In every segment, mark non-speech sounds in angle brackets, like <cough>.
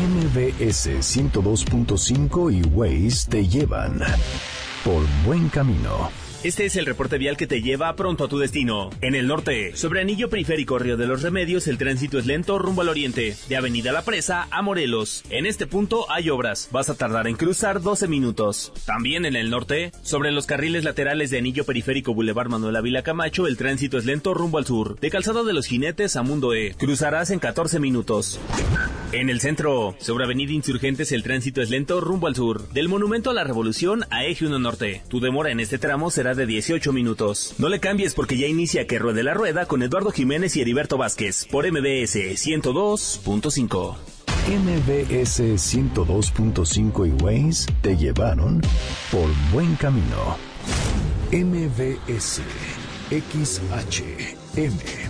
MBS 102.5 y Waze te llevan por buen camino. Este es el reporte vial que te lleva pronto a tu destino. En el norte, sobre Anillo Periférico Río de los Remedios, el tránsito es lento rumbo al oriente, de Avenida La Presa a Morelos. En este punto hay obras, vas a tardar en cruzar 12 minutos. También en el norte, sobre los carriles laterales de Anillo Periférico Boulevard Manuel Ávila Camacho, el tránsito es lento rumbo al sur, de Calzado de los Jinetes a Mundo E. Cruzarás en 14 minutos. En el centro, sobre Avenida Insurgentes, el tránsito es lento rumbo al sur, del Monumento a la Revolución a Eje 1 Norte. Tu demora en este tramo será de 18 minutos. No le cambies porque ya inicia que ruede la rueda con Eduardo Jiménez y Heriberto Vázquez por MBS 102.5. MBS 102.5 y Waze te llevaron por buen camino. MBS XH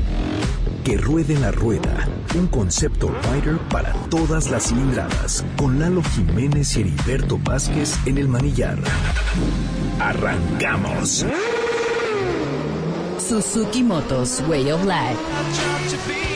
Que ruede la rueda, un concepto rider para todas las cilindradas, con Lalo Jiménez y Heriberto Vázquez en el manillar. ¡Arrancamos! Suzuki Motos Way of Life.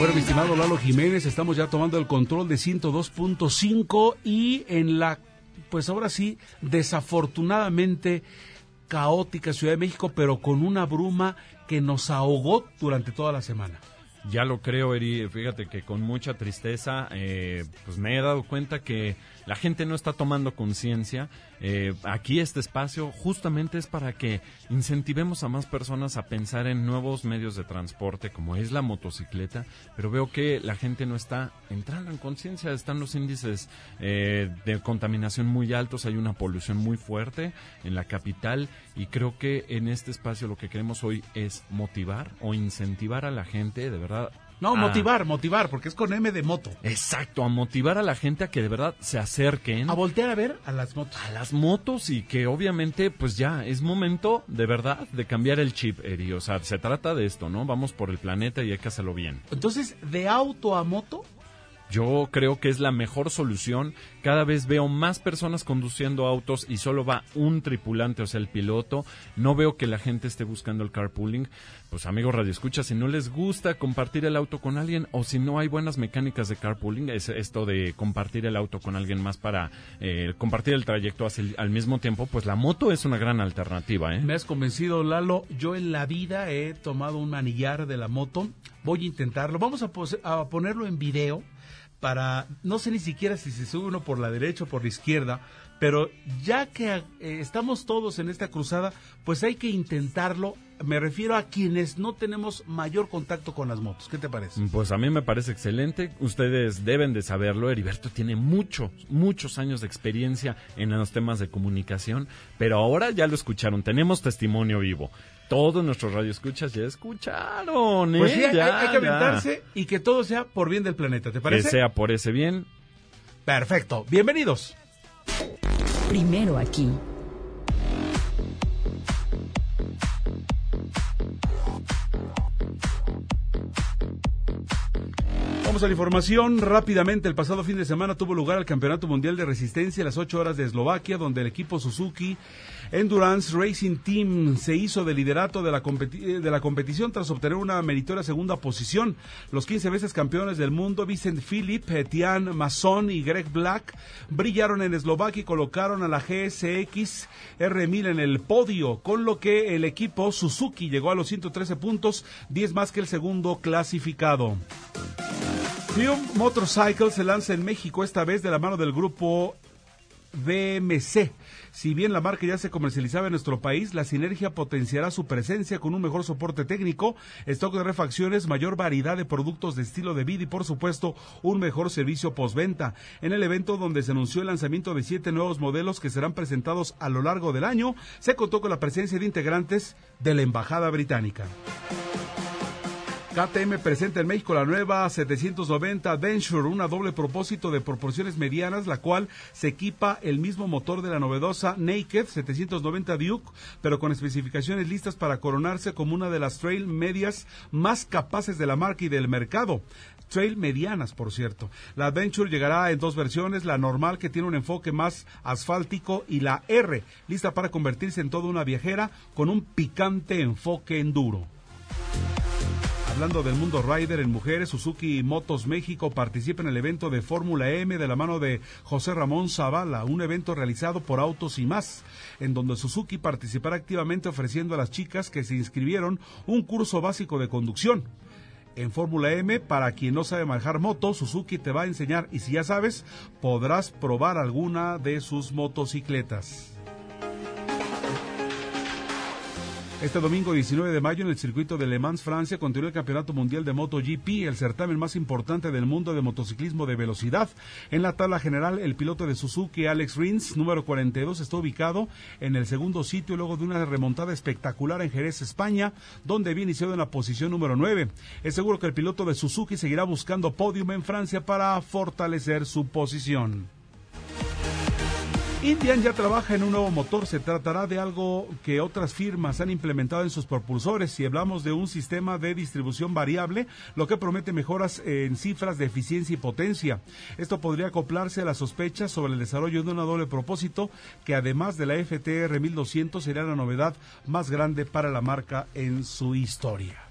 Bueno, mi estimado Lalo Jiménez, estamos ya tomando el control de 102.5 y en la, pues ahora sí, desafortunadamente caótica Ciudad de México, pero con una bruma que nos ahogó durante toda la semana. Ya lo creo, Eri. Fíjate que con mucha tristeza, eh, pues me he dado cuenta que la gente no está tomando conciencia. Eh, aquí este espacio justamente es para que incentivemos a más personas a pensar en nuevos medios de transporte, como es la motocicleta, pero veo que la gente no está entrando en conciencia. Están los índices eh, de contaminación muy altos, hay una polución muy fuerte en la capital y creo que en este espacio lo que queremos hoy es motivar o incentivar a la gente, de verdad, No, a- motivar, motivar, porque es con M de moto. Exacto, a motivar a la gente a que de verdad se acerquen A voltear a ver a las motos. a las motos y que obviamente pues ya es momento de verdad de cambiar el chip, Eri. O sea, se trata de esto, ¿no? Vamos por el planeta y hay que hacerlo bien. Entonces, de auto a moto, Yo creo que es la mejor solución. Cada vez veo más personas conduciendo autos y solo va un tripulante, o sea, el piloto. No veo que la gente esté buscando el carpooling. Pues amigos Radio Escucha, si no les gusta compartir el auto con alguien o si no hay buenas mecánicas de carpooling, es esto de compartir el auto con alguien más para eh, compartir el trayecto al mismo tiempo, pues la moto es una gran alternativa, ¿eh? me has convencido, Lalo. Yo en la vida he tomado un manillar de la moto. Voy a intentarlo. Vamos a, a ponerlo en video para, no sé ni siquiera si se sube uno por la derecha o por la izquierda, pero ya que eh, estamos todos en esta cruzada, pues hay que intentarlo. Me refiero a quienes no tenemos mayor contacto con las motos. ¿Qué te parece? Pues a mí me parece excelente. Ustedes deben de saberlo. Heriberto tiene muchos, muchos años de experiencia en los temas de comunicación, pero ahora ya lo escucharon. Tenemos testimonio vivo. Todos nuestros radioescuchas ya escucharon. ¿eh? Pues sí, hay, Ya, hay que ya. aventarse y que todo sea por bien del planeta. ¿Te Que parece? sea por ese bien. Perfecto. Bienvenidos. Primero aquí. A la información rápidamente. El pasado fin de semana tuvo lugar el Campeonato Mundial de Resistencia a las 8 horas de Eslovaquia, donde el equipo Suzuki Endurance Racing Team se hizo de liderato de la, competi- de la competición tras obtener una meritoria segunda posición. Los 15 veces campeones del mundo, Vincent Philip, Etienne Masson y Greg Black, brillaron en Eslovaquia y colocaron a la GSX R1000 en el podio, con lo que el equipo Suzuki llegó a los 113 puntos, 10 más que el segundo clasificado. Triumph Motorcycle se lanza en México esta vez de la mano del grupo BMC. Si bien la marca ya se comercializaba en nuestro país, la sinergia potenciará su presencia con un mejor soporte técnico, stock de refacciones, mayor variedad de productos de estilo de vida y, por supuesto, un mejor servicio postventa. En el evento donde se anunció el lanzamiento de siete nuevos modelos que serán presentados a lo largo del año, se contó con la presencia de integrantes de la Embajada Británica. KTM presenta en México la nueva 790 Adventure, una doble propósito de proporciones medianas, la cual se equipa el mismo motor de la novedosa Naked 790 Duke, pero con especificaciones listas para coronarse como una de las trail medias más capaces de la marca y del mercado trail medianas, por cierto. La Adventure llegará en dos versiones, la normal que tiene un enfoque más asfáltico y la R, lista para convertirse en toda una viajera con un picante enfoque enduro. Hablando del mundo rider en mujeres, Suzuki Motos México participa en el evento de Fórmula M de la mano de José Ramón Zavala, un evento realizado por Autos y más, en donde Suzuki participará activamente ofreciendo a las chicas que se inscribieron un curso básico de conducción. En Fórmula M, para quien no sabe manejar moto, Suzuki te va a enseñar y si ya sabes, podrás probar alguna de sus motocicletas. Este domingo 19 de mayo en el circuito de Le Mans, Francia, continúa el Campeonato Mundial de MotoGP, el certamen más importante del mundo de motociclismo de velocidad. En la tabla general, el piloto de Suzuki, Alex Rins, número 42, está ubicado en el segundo sitio luego de una remontada espectacular en Jerez, España, donde había iniciado en la posición número 9. Es seguro que el piloto de Suzuki seguirá buscando podium en Francia para fortalecer su posición. Indian ya trabaja en un nuevo motor. Se tratará de algo que otras firmas han implementado en sus propulsores. Si hablamos de un sistema de distribución variable, lo que promete mejoras en cifras de eficiencia y potencia. Esto podría acoplarse a las sospechas sobre el desarrollo de una doble propósito que además de la FTR 1200 será la novedad más grande para la marca en su historia.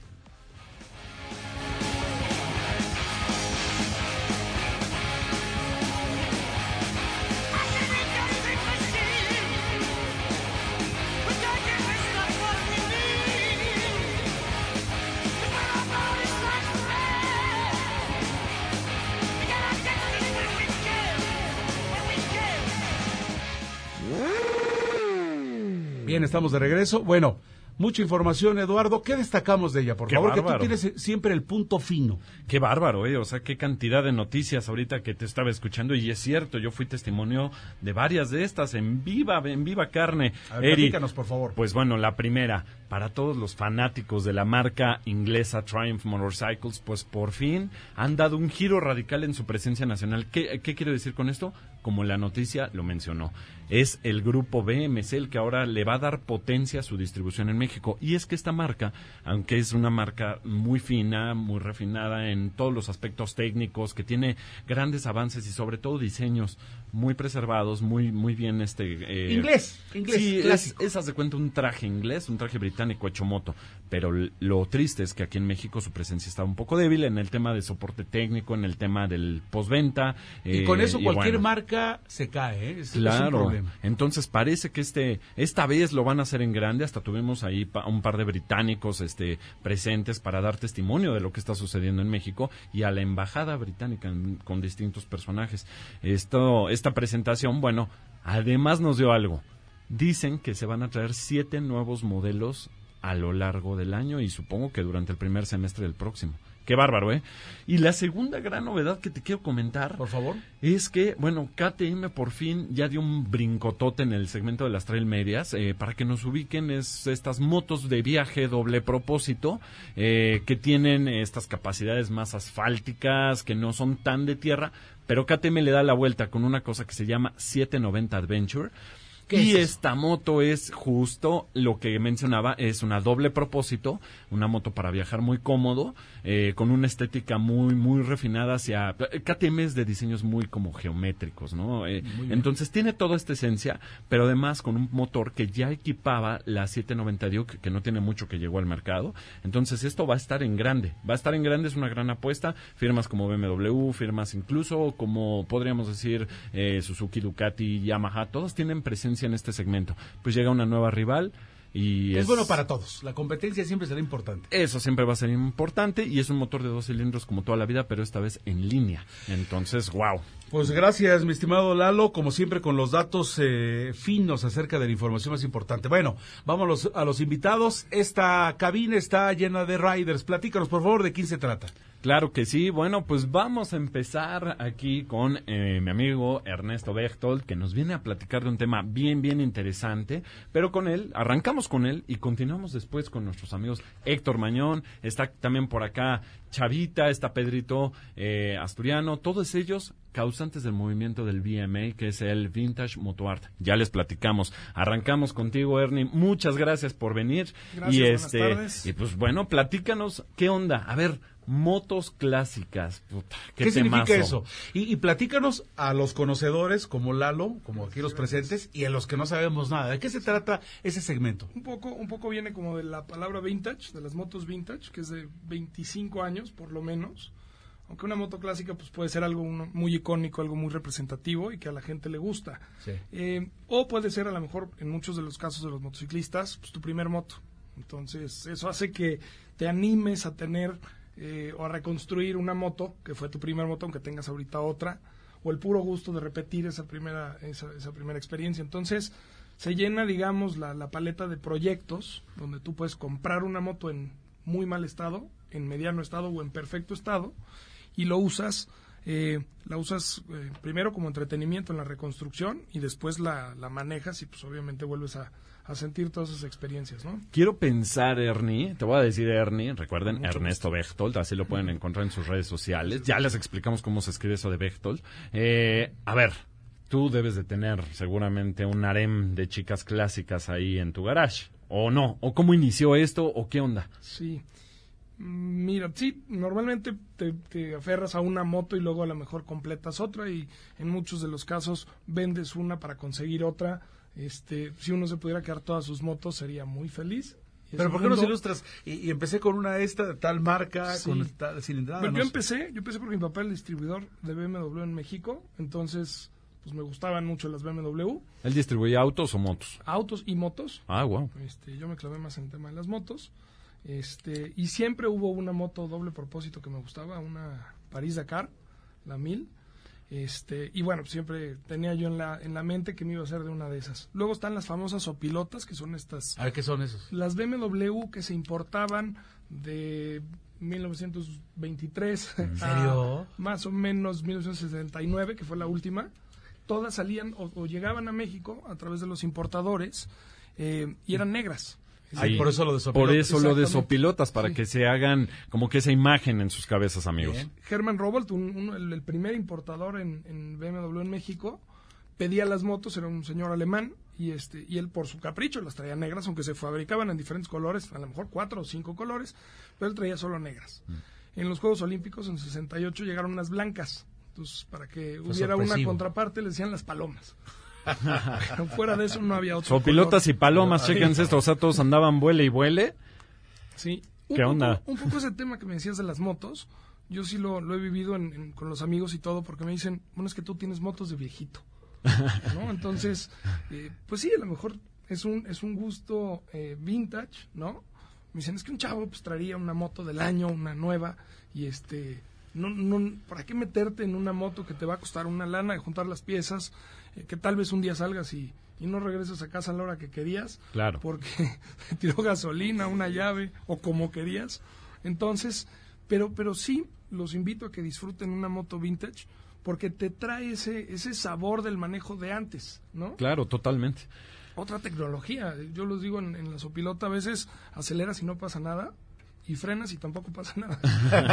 Bien, estamos de regreso. Bueno, mucha información, Eduardo. ¿Qué destacamos de ella, por Qué favor? Que tú bárbaro. tienes siempre el punto fino. Qué bárbaro, ¿eh? O sea, qué cantidad de noticias ahorita que te estaba escuchando. Y es cierto, yo fui testimonio de varias de estas en viva, en viva carne. A ver, Eri, por favor. Pues bueno, la primera, para todos los fanáticos de la marca inglesa Triumph Motorcycles, pues por fin han dado un giro radical en su presencia nacional. ¿Qué, qué quiero decir con esto? Como la noticia lo mencionó. Es el grupo BMC el que ahora le va a dar potencia a su distribución en México. Y es que esta marca, aunque es una marca muy fina, muy refinada en todos los aspectos técnicos, que tiene grandes avances y sobre todo diseños muy preservados, muy, muy bien este... eh, Inglés, inglés, Sí, es, es, haz de cuenta, un traje inglés, un traje británico hecho moto. Pero lo triste es que aquí en México su presencia está un poco débil en el tema de soporte técnico, en el tema del postventa. y eh, con eso cualquier bueno. marca se cae, ¿eh? Es, es un Claro. problema. Entonces parece que este esta vez lo van a hacer en grande. Hasta tuvimos ahí pa- un par de británicos este presentes para dar testimonio de lo que está sucediendo en México y a la embajada británica en- con distintos personajes. Esto esta presentación, bueno, además nos dio algo. Dicen que se van a traer siete nuevos modelos a lo largo del año y supongo que durante el primer semestre del próximo. Qué bárbaro, ¿eh? Y la segunda gran novedad que te quiero comentar Por favor. es que, bueno, KTM por fin ya dio un brincotote en el segmento de las trail medias. eh, para que nos ubiquen, es estas motos de viaje doble propósito eh, que tienen estas capacidades más asfálticas, que no son tan de tierra, pero KTM le da la vuelta con una cosa que se llama 790 Adventure. ¿Qué Y es esta moto es justo lo que mencionaba, es una doble propósito, una moto para viajar muy cómodo, eh, con una estética muy, muy refinada hacia... KTM es de diseños muy como geométricos, ¿no? Eh, entonces tiene toda esta esencia, pero además con un motor que ya equipaba la 790 Duke, que no tiene mucho que llegó al mercado. Entonces esto va a estar en grande, va a estar en grande, es una gran apuesta. Firmas como BMW, firmas incluso como podríamos decir eh, Suzuki, Ducati, Yamaha, todos tienen presencia en este segmento. Pues llega una nueva rival Y Es, bueno para todos. La competencia siempre será importante. Eso siempre va a ser importante y es un motor de dos cilindros como toda la vida, pero esta vez en línea. Entonces, wow. Pues gracias, mi estimado Lalo, como siempre con los datos eh, finos acerca de la información más importante. Bueno, los, a los invitados. Esta cabina está llena de riders. Platícanos, por favor, de quién se trata. Claro que sí. Bueno, pues vamos a empezar aquí con eh, mi amigo Ernesto Bechtold, que nos viene a platicar de un tema bien, bien interesante. Pero con él, arrancamos con él y continuamos después con nuestros amigos Héctor Mañón. Está también por acá Chavita, está Pedrito eh, Asturiano. Todos ellos causantes del movimiento del VMA, que es el Vintage Moto Art. Ya les platicamos. Arrancamos contigo, Ernie. Muchas gracias por venir. Gracias, y buenas este, tardes. y pues bueno, platícanos qué onda. A ver, motos clásicas. Puta, qué, ¿Qué, significa eso? Y, y platícanos a los conocedores como Lalo, como aquí los presentes, y a los que no sabemos nada. ¿De qué se trata ese segmento? Un poco, un poco viene como de la palabra vintage, de las motos vintage, que es de 25 años por lo menos. Aunque una moto clásica pues puede ser algo uno- muy icónico, algo muy representativo y que a la gente le gusta. Sí. Eh, o puede ser a lo mejor en muchos de los casos de los motociclistas, pues tu primer moto. Entonces eso hace que te animes a tener eh, o a reconstruir una moto, que fue tu primer moto, aunque tengas ahorita otra, o el puro gusto de repetir esa primera, esa, esa primera experiencia. Entonces se llena, digamos, la, la paleta de proyectos donde tú puedes comprar una moto en muy mal estado, en mediano estado o en perfecto estado, y lo usas, eh, la usas eh, primero como entretenimiento en la reconstrucción y después la, la manejas y pues obviamente vuelves a, a sentir todas esas experiencias, ¿no? Quiero pensar, Ernie, te voy a decir Ernie, recuerden, Ernesto Bechtold, así lo pueden encontrar en sus redes sociales. Ya les explicamos cómo se escribe eso de Bechtold. Eh, a ver, tú debes de tener seguramente un harem de chicas clásicas ahí en tu garage, ¿o no? ¿O cómo inició esto? ¿O qué onda? Sí. Mira, sí, normalmente te, te aferras a una moto y luego a lo mejor completas otra y en muchos de los casos vendes una para conseguir otra. Este, si uno se pudiera quedar todas sus motos sería muy feliz. Pero ¿por qué nos ilustras? Y, y empecé con una esta, de tal marca, Sí. con tal cilindrada. Bueno, no yo sé. empecé, yo empecé porque mi papá era el distribuidor de BMW en México, entonces pues me gustaban mucho las BMW, ¿Él distribuye autos o motos? autos y motos. Ah, wow. Este, yo me clavé más en el tema de las motos. Este, y siempre hubo una moto doble propósito que me gustaba, una París Dakar, la 1000. Este, y bueno, pues siempre tenía yo en la, en la mente que me iba a hacer de una de esas. Luego están las famosas opilotas, que son estas, A ver, ¿qué son esos? las BMW que se importaban de 1923 ¿En a serio? más o menos 1969, que fue la última. Todas salían o, o llegaban a México a través de los importadores eh, y eran negras. Ay, por eso lo de Por eso lo de exactamente. sopilotas, para Sí. que se hagan como que esa imagen en sus cabezas, amigos. Bien. Herman Robolt, un- uno- el, el primer importador en, en BMW en México, pedía las motos, era un señor alemán, y este y él por su capricho las traía negras, aunque se fabricaban en diferentes colores, a lo mejor cuatro o cinco colores, pero él traía solo negras. En los Juegos Olímpicos en 68 llegaron unas blancas, entonces para que hubiera una contraparte le decían las palomas. Pero <laughs> fuera de eso no había otro Sopilotas color. y palomas, chéquense esto, o sea, todos andaban vuele y vuele. Sí. ¿Qué Un poco- onda? Un poco ese tema que me decías de las motos, yo sí lo, lo he vivido en- en- con los amigos y todo, porque me dicen, bueno, es que tú tienes motos de viejito. ¿No? <laughs> Entonces, eh, pues sí, a lo mejor es un, es un gusto eh, vintage, ¿no? Me dicen, es que un chavo pues traería una moto del año, una nueva, y este, no, no, ¿para qué meterte en una moto que te va a costar una lana de juntar las piezas, eh, que tal vez un día salgas y, y no regreses a casa a la hora que querías? Claro. porque <laughs> te tiró gasolina, una llave o como querías. Entonces, pero, pero sí los invito a que disfruten una moto vintage porque te trae ese, ese sabor del manejo de antes, ¿no? Claro, totalmente. Otra tecnología, yo los digo en, en la sopilota, a veces aceleras y no pasa nada y frenas y tampoco pasa nada.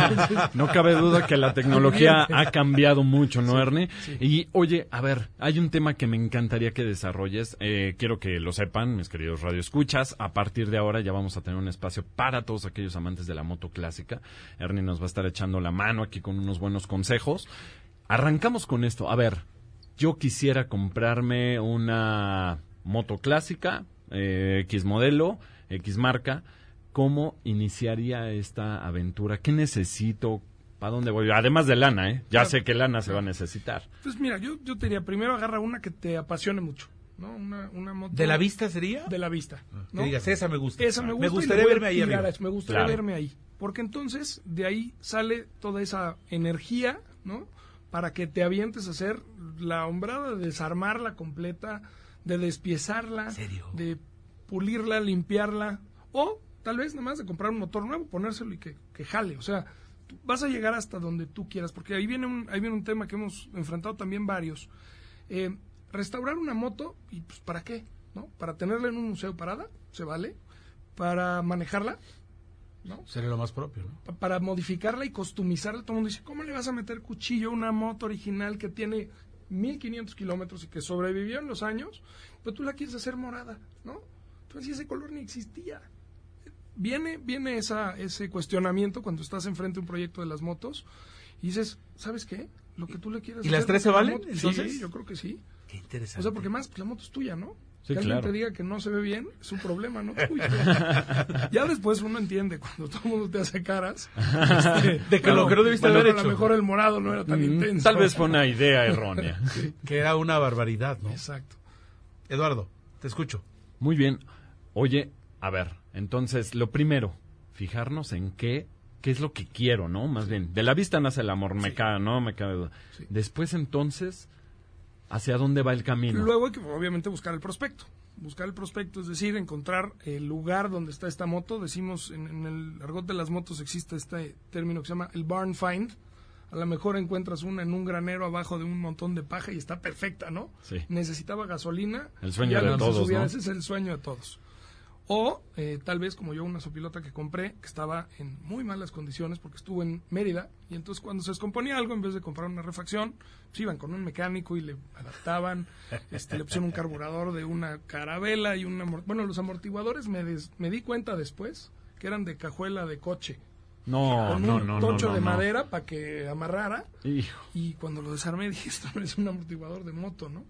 Entonces, <laughs> No cabe duda que la tecnología ha cambiado mucho, ¿no, Ernie? Y oye, a ver, hay un tema que me encantaría que desarrolles. Eh, quiero que lo sepan, mis queridos radioescuchas. A partir de ahora ya vamos a tener un espacio para todos aquellos amantes de la moto clásica. Ernie nos va a estar echando la mano aquí con unos buenos consejos. Arrancamos con esto. A ver, yo quisiera comprarme una moto clásica, eh, X modelo, X marca. ¿Cómo iniciaría esta aventura? ¿Qué necesito? ¿Para dónde voy? Además de lana, ¿eh? Ya sé que lana se va a necesitar. Pues mira, yo, yo te diría, primero agarra una que te apasione mucho, ¿no? Una, una moto... ¿De la vista sería? De la vista. Que ¿no? digas, esa me gusta. Esa me gusta. y gustaría verme ahí arriba. Me gustaría Claro. verme ahí. Porque entonces de ahí sale toda esa energía, ¿no? Para que te avientes a hacer la hombrada de desarmarla completa, de despiezarla, serio? de pulirla, limpiarla, o tal vez nada más de comprar un motor nuevo, ponérselo y que, que jale. O sea, tú vas a llegar hasta donde tú quieras, porque ahí viene un, ahí viene un tema que hemos enfrentado también varios. Eh, restaurar una moto, y pues ¿para qué? ¿No? Para tenerla en un museo parada, se vale. Para manejarla, ¿no? Sería lo más propio, ¿no? Pa- para modificarla y customizarla. Todo el mundo dice, ¿cómo le vas a meter cuchillo a una moto original que tiene 1500 kilómetros y que sobrevivió en los años? Pero tú la quieres hacer morada, ¿no? Entonces ese color ni existía. Viene, viene esa, ese cuestionamiento cuando estás enfrente de un proyecto de las motos y dices, ¿sabes qué? Lo que tú le quieras ¿Y las tres se valen, moto- entonces? Sí, yo creo que sí. Qué interesante. O sea, porque más, pues la moto es tuya, ¿no? Sí, que alguien claro. te diga que no se ve bien es un problema, no tuyo. <laughs> ya después uno entiende cuando todo el mundo te hace caras. este, De que lo que no debiste bueno, haber A hecho. lo mejor el morado no era tan Mm, intenso. Tal vez fue una idea errónea. <laughs> Que era una barbaridad, ¿no? Exacto. Eduardo, te escucho. Muy bien. Oye, a ver, entonces, lo primero, fijarnos en qué, qué es lo que quiero, ¿no? Más bien, de la vista nace el amor, me cae, ¿no? Me cae duda. Sí. Después, entonces, ¿hacia dónde va el camino? Luego hay que obviamente buscar el prospecto. Buscar el prospecto, es decir, encontrar el lugar donde está esta moto. Decimos, en, en el argot de las motos existe este término que se llama el barn find. A lo mejor encuentras una en un granero abajo de un montón de paja y está perfecta, ¿no? Sí. Necesitaba gasolina. El sueño ya de no todos. Ese es el sueño de todos. O eh, tal vez como yo una sopilota que compré que estaba en muy malas condiciones porque estuvo en Mérida y entonces cuando se descomponía algo en vez de comprar una refacción pues iban con un mecánico y le adaptaban, este, le pusieron un carburador de una carabela y un amor- bueno los amortiguadores me, des- me di cuenta después que eran de cajuela de coche No, con no, un no, tocho no, de no. madera para que amarrara Hijo. y cuando lo desarmé <laughs> dije, esto no es un amortiguador de moto, ¿no?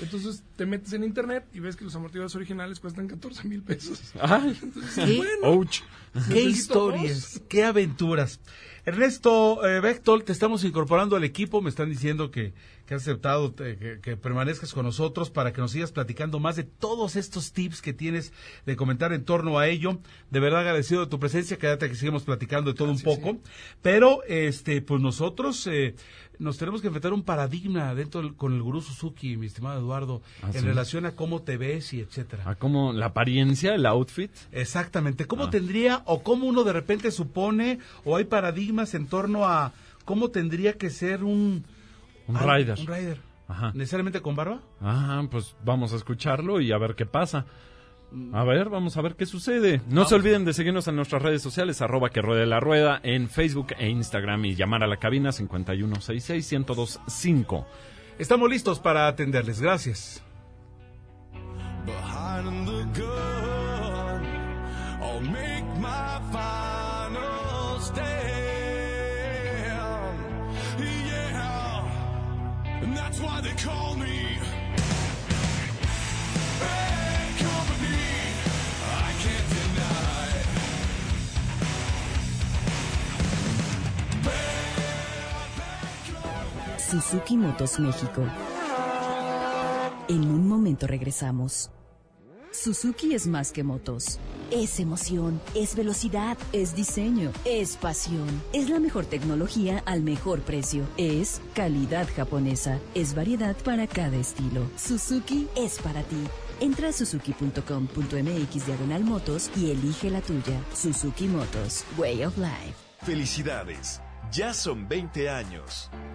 Entonces te metes en internet y ves que los amortiguadores originales cuestan 14 mil pesos. Ay, Entonces, ¿Qué? bueno, ouch. Qué historias, qué aventuras. Ernesto eh, Bechtold, te estamos incorporando al equipo. Me están diciendo que, que has aceptado que, que permanezcas con nosotros para que nos sigas platicando más de todos estos tips que tienes de comentar en torno a ello. De verdad agradecido de tu presencia. Quédate que sigamos platicando de todo un sí, poco. Pero, este, pues nosotros eh, nos tenemos que enfrentar a un paradigma dentro del- con el gurú Suzuki, mi estimado Eduardo, Ah, en sí. relación a cómo te ves y etcétera. ¿A cómo la apariencia, el outfit? Exactamente. ¿Cómo Ah. tendría o cómo uno de repente supone o hay paradigmas en torno a cómo tendría que ser un... Un rider. Un rider. Ajá. ¿Necesariamente con barba? Ah, pues vamos a escucharlo y a ver qué pasa. A ver, vamos a ver qué sucede. No se olviden de seguirnos en nuestras redes sociales, arroba que ruede la rueda, en Facebook e Instagram y llamar a la cabina 5166-1025. Estamos listos para atenderles. Gracias. behind the gun. I'll make my final stand. Yeah, and that's why they call me. Suzuki Motos México. En un momento regresamos. Suzuki es más que motos. Es emoción, es velocidad, es diseño, es pasión. Es la mejor tecnología al mejor precio. Es calidad japonesa. Es variedad para cada estilo. Suzuki es para ti. Entra a suzuki.com.mx diagonal motos y elige la tuya. Suzuki Motos, Way of Life. Felicidades. Ya son 20 años.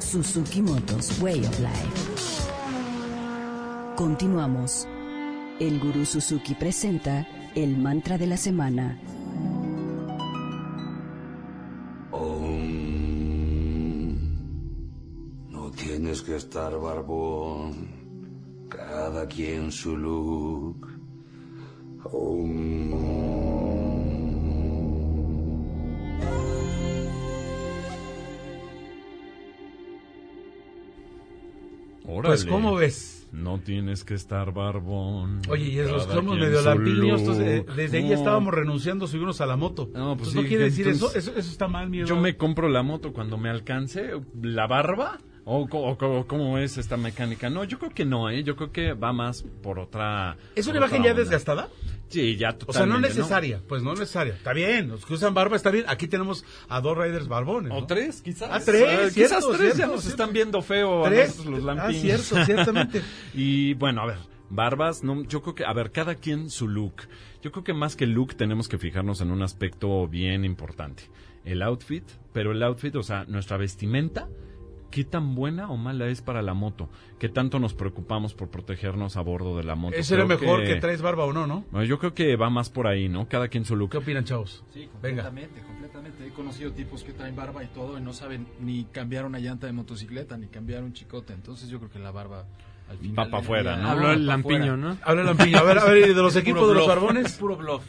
Suzuki Motos Way of Life. Continuamos. El gurú Suzuki presenta el mantra de la semana. No tienes que estar barbón, cada quien su look. Órale. Pues, ¿cómo ves? No tienes que estar barbón. Oye, y los somos medio lampiños, entonces, eh, desde ahí No, estábamos renunciando a subirnos a la moto. No, pues Entonces, sí, no quiere decir entonces- eso, eso, eso está mal, mi Yo me compro la moto cuando me alcance. ¿La barba? ¿O, o cómo es esta mecánica? No, yo creo que no, ¿eh? Yo creo que va más por otra... ¿Es una imagen ya onda. desgastada? Sí, ya O sea, no totalmente. necesaria, pues no necesaria. Está bien, los que usan barba está bien. Aquí tenemos a dos riders barbones. O tres, quizás. Ah, tres, Ah, cierto, quizás tres, cierto, ya nos cierto. están viendo feo a Tres. nosotros los Ah, lampiños. cierto, ciertamente. <laughs> y bueno, a ver, barbas, no, yo creo que, a ver, cada quien su look. Yo creo que más que look tenemos que fijarnos en un aspecto bien importante. El outfit, pero el outfit, o sea, nuestra vestimenta, ¿qué tan buena o mala es para la moto? ¿Qué tanto nos preocupamos por protegernos a bordo de la moto? Eso era mejor que... traes barba o no, ¿no? Bueno, yo creo que va más por ahí, ¿no? Cada quien su look. ¿Qué opinan, chavos? Sí, Venga. completamente, completamente. He conocido tipos que traen barba y todo y no saben ni cambiar una llanta de motocicleta ni cambiar un chicote. Entonces yo creo que la barba al final Va pa' del afuera, ¿no? Habló el lampiño. ¿no? Habla Lampiño. A ver, a ver, ¿y de los <laughs> equipos de los barbones? es Puro bluff.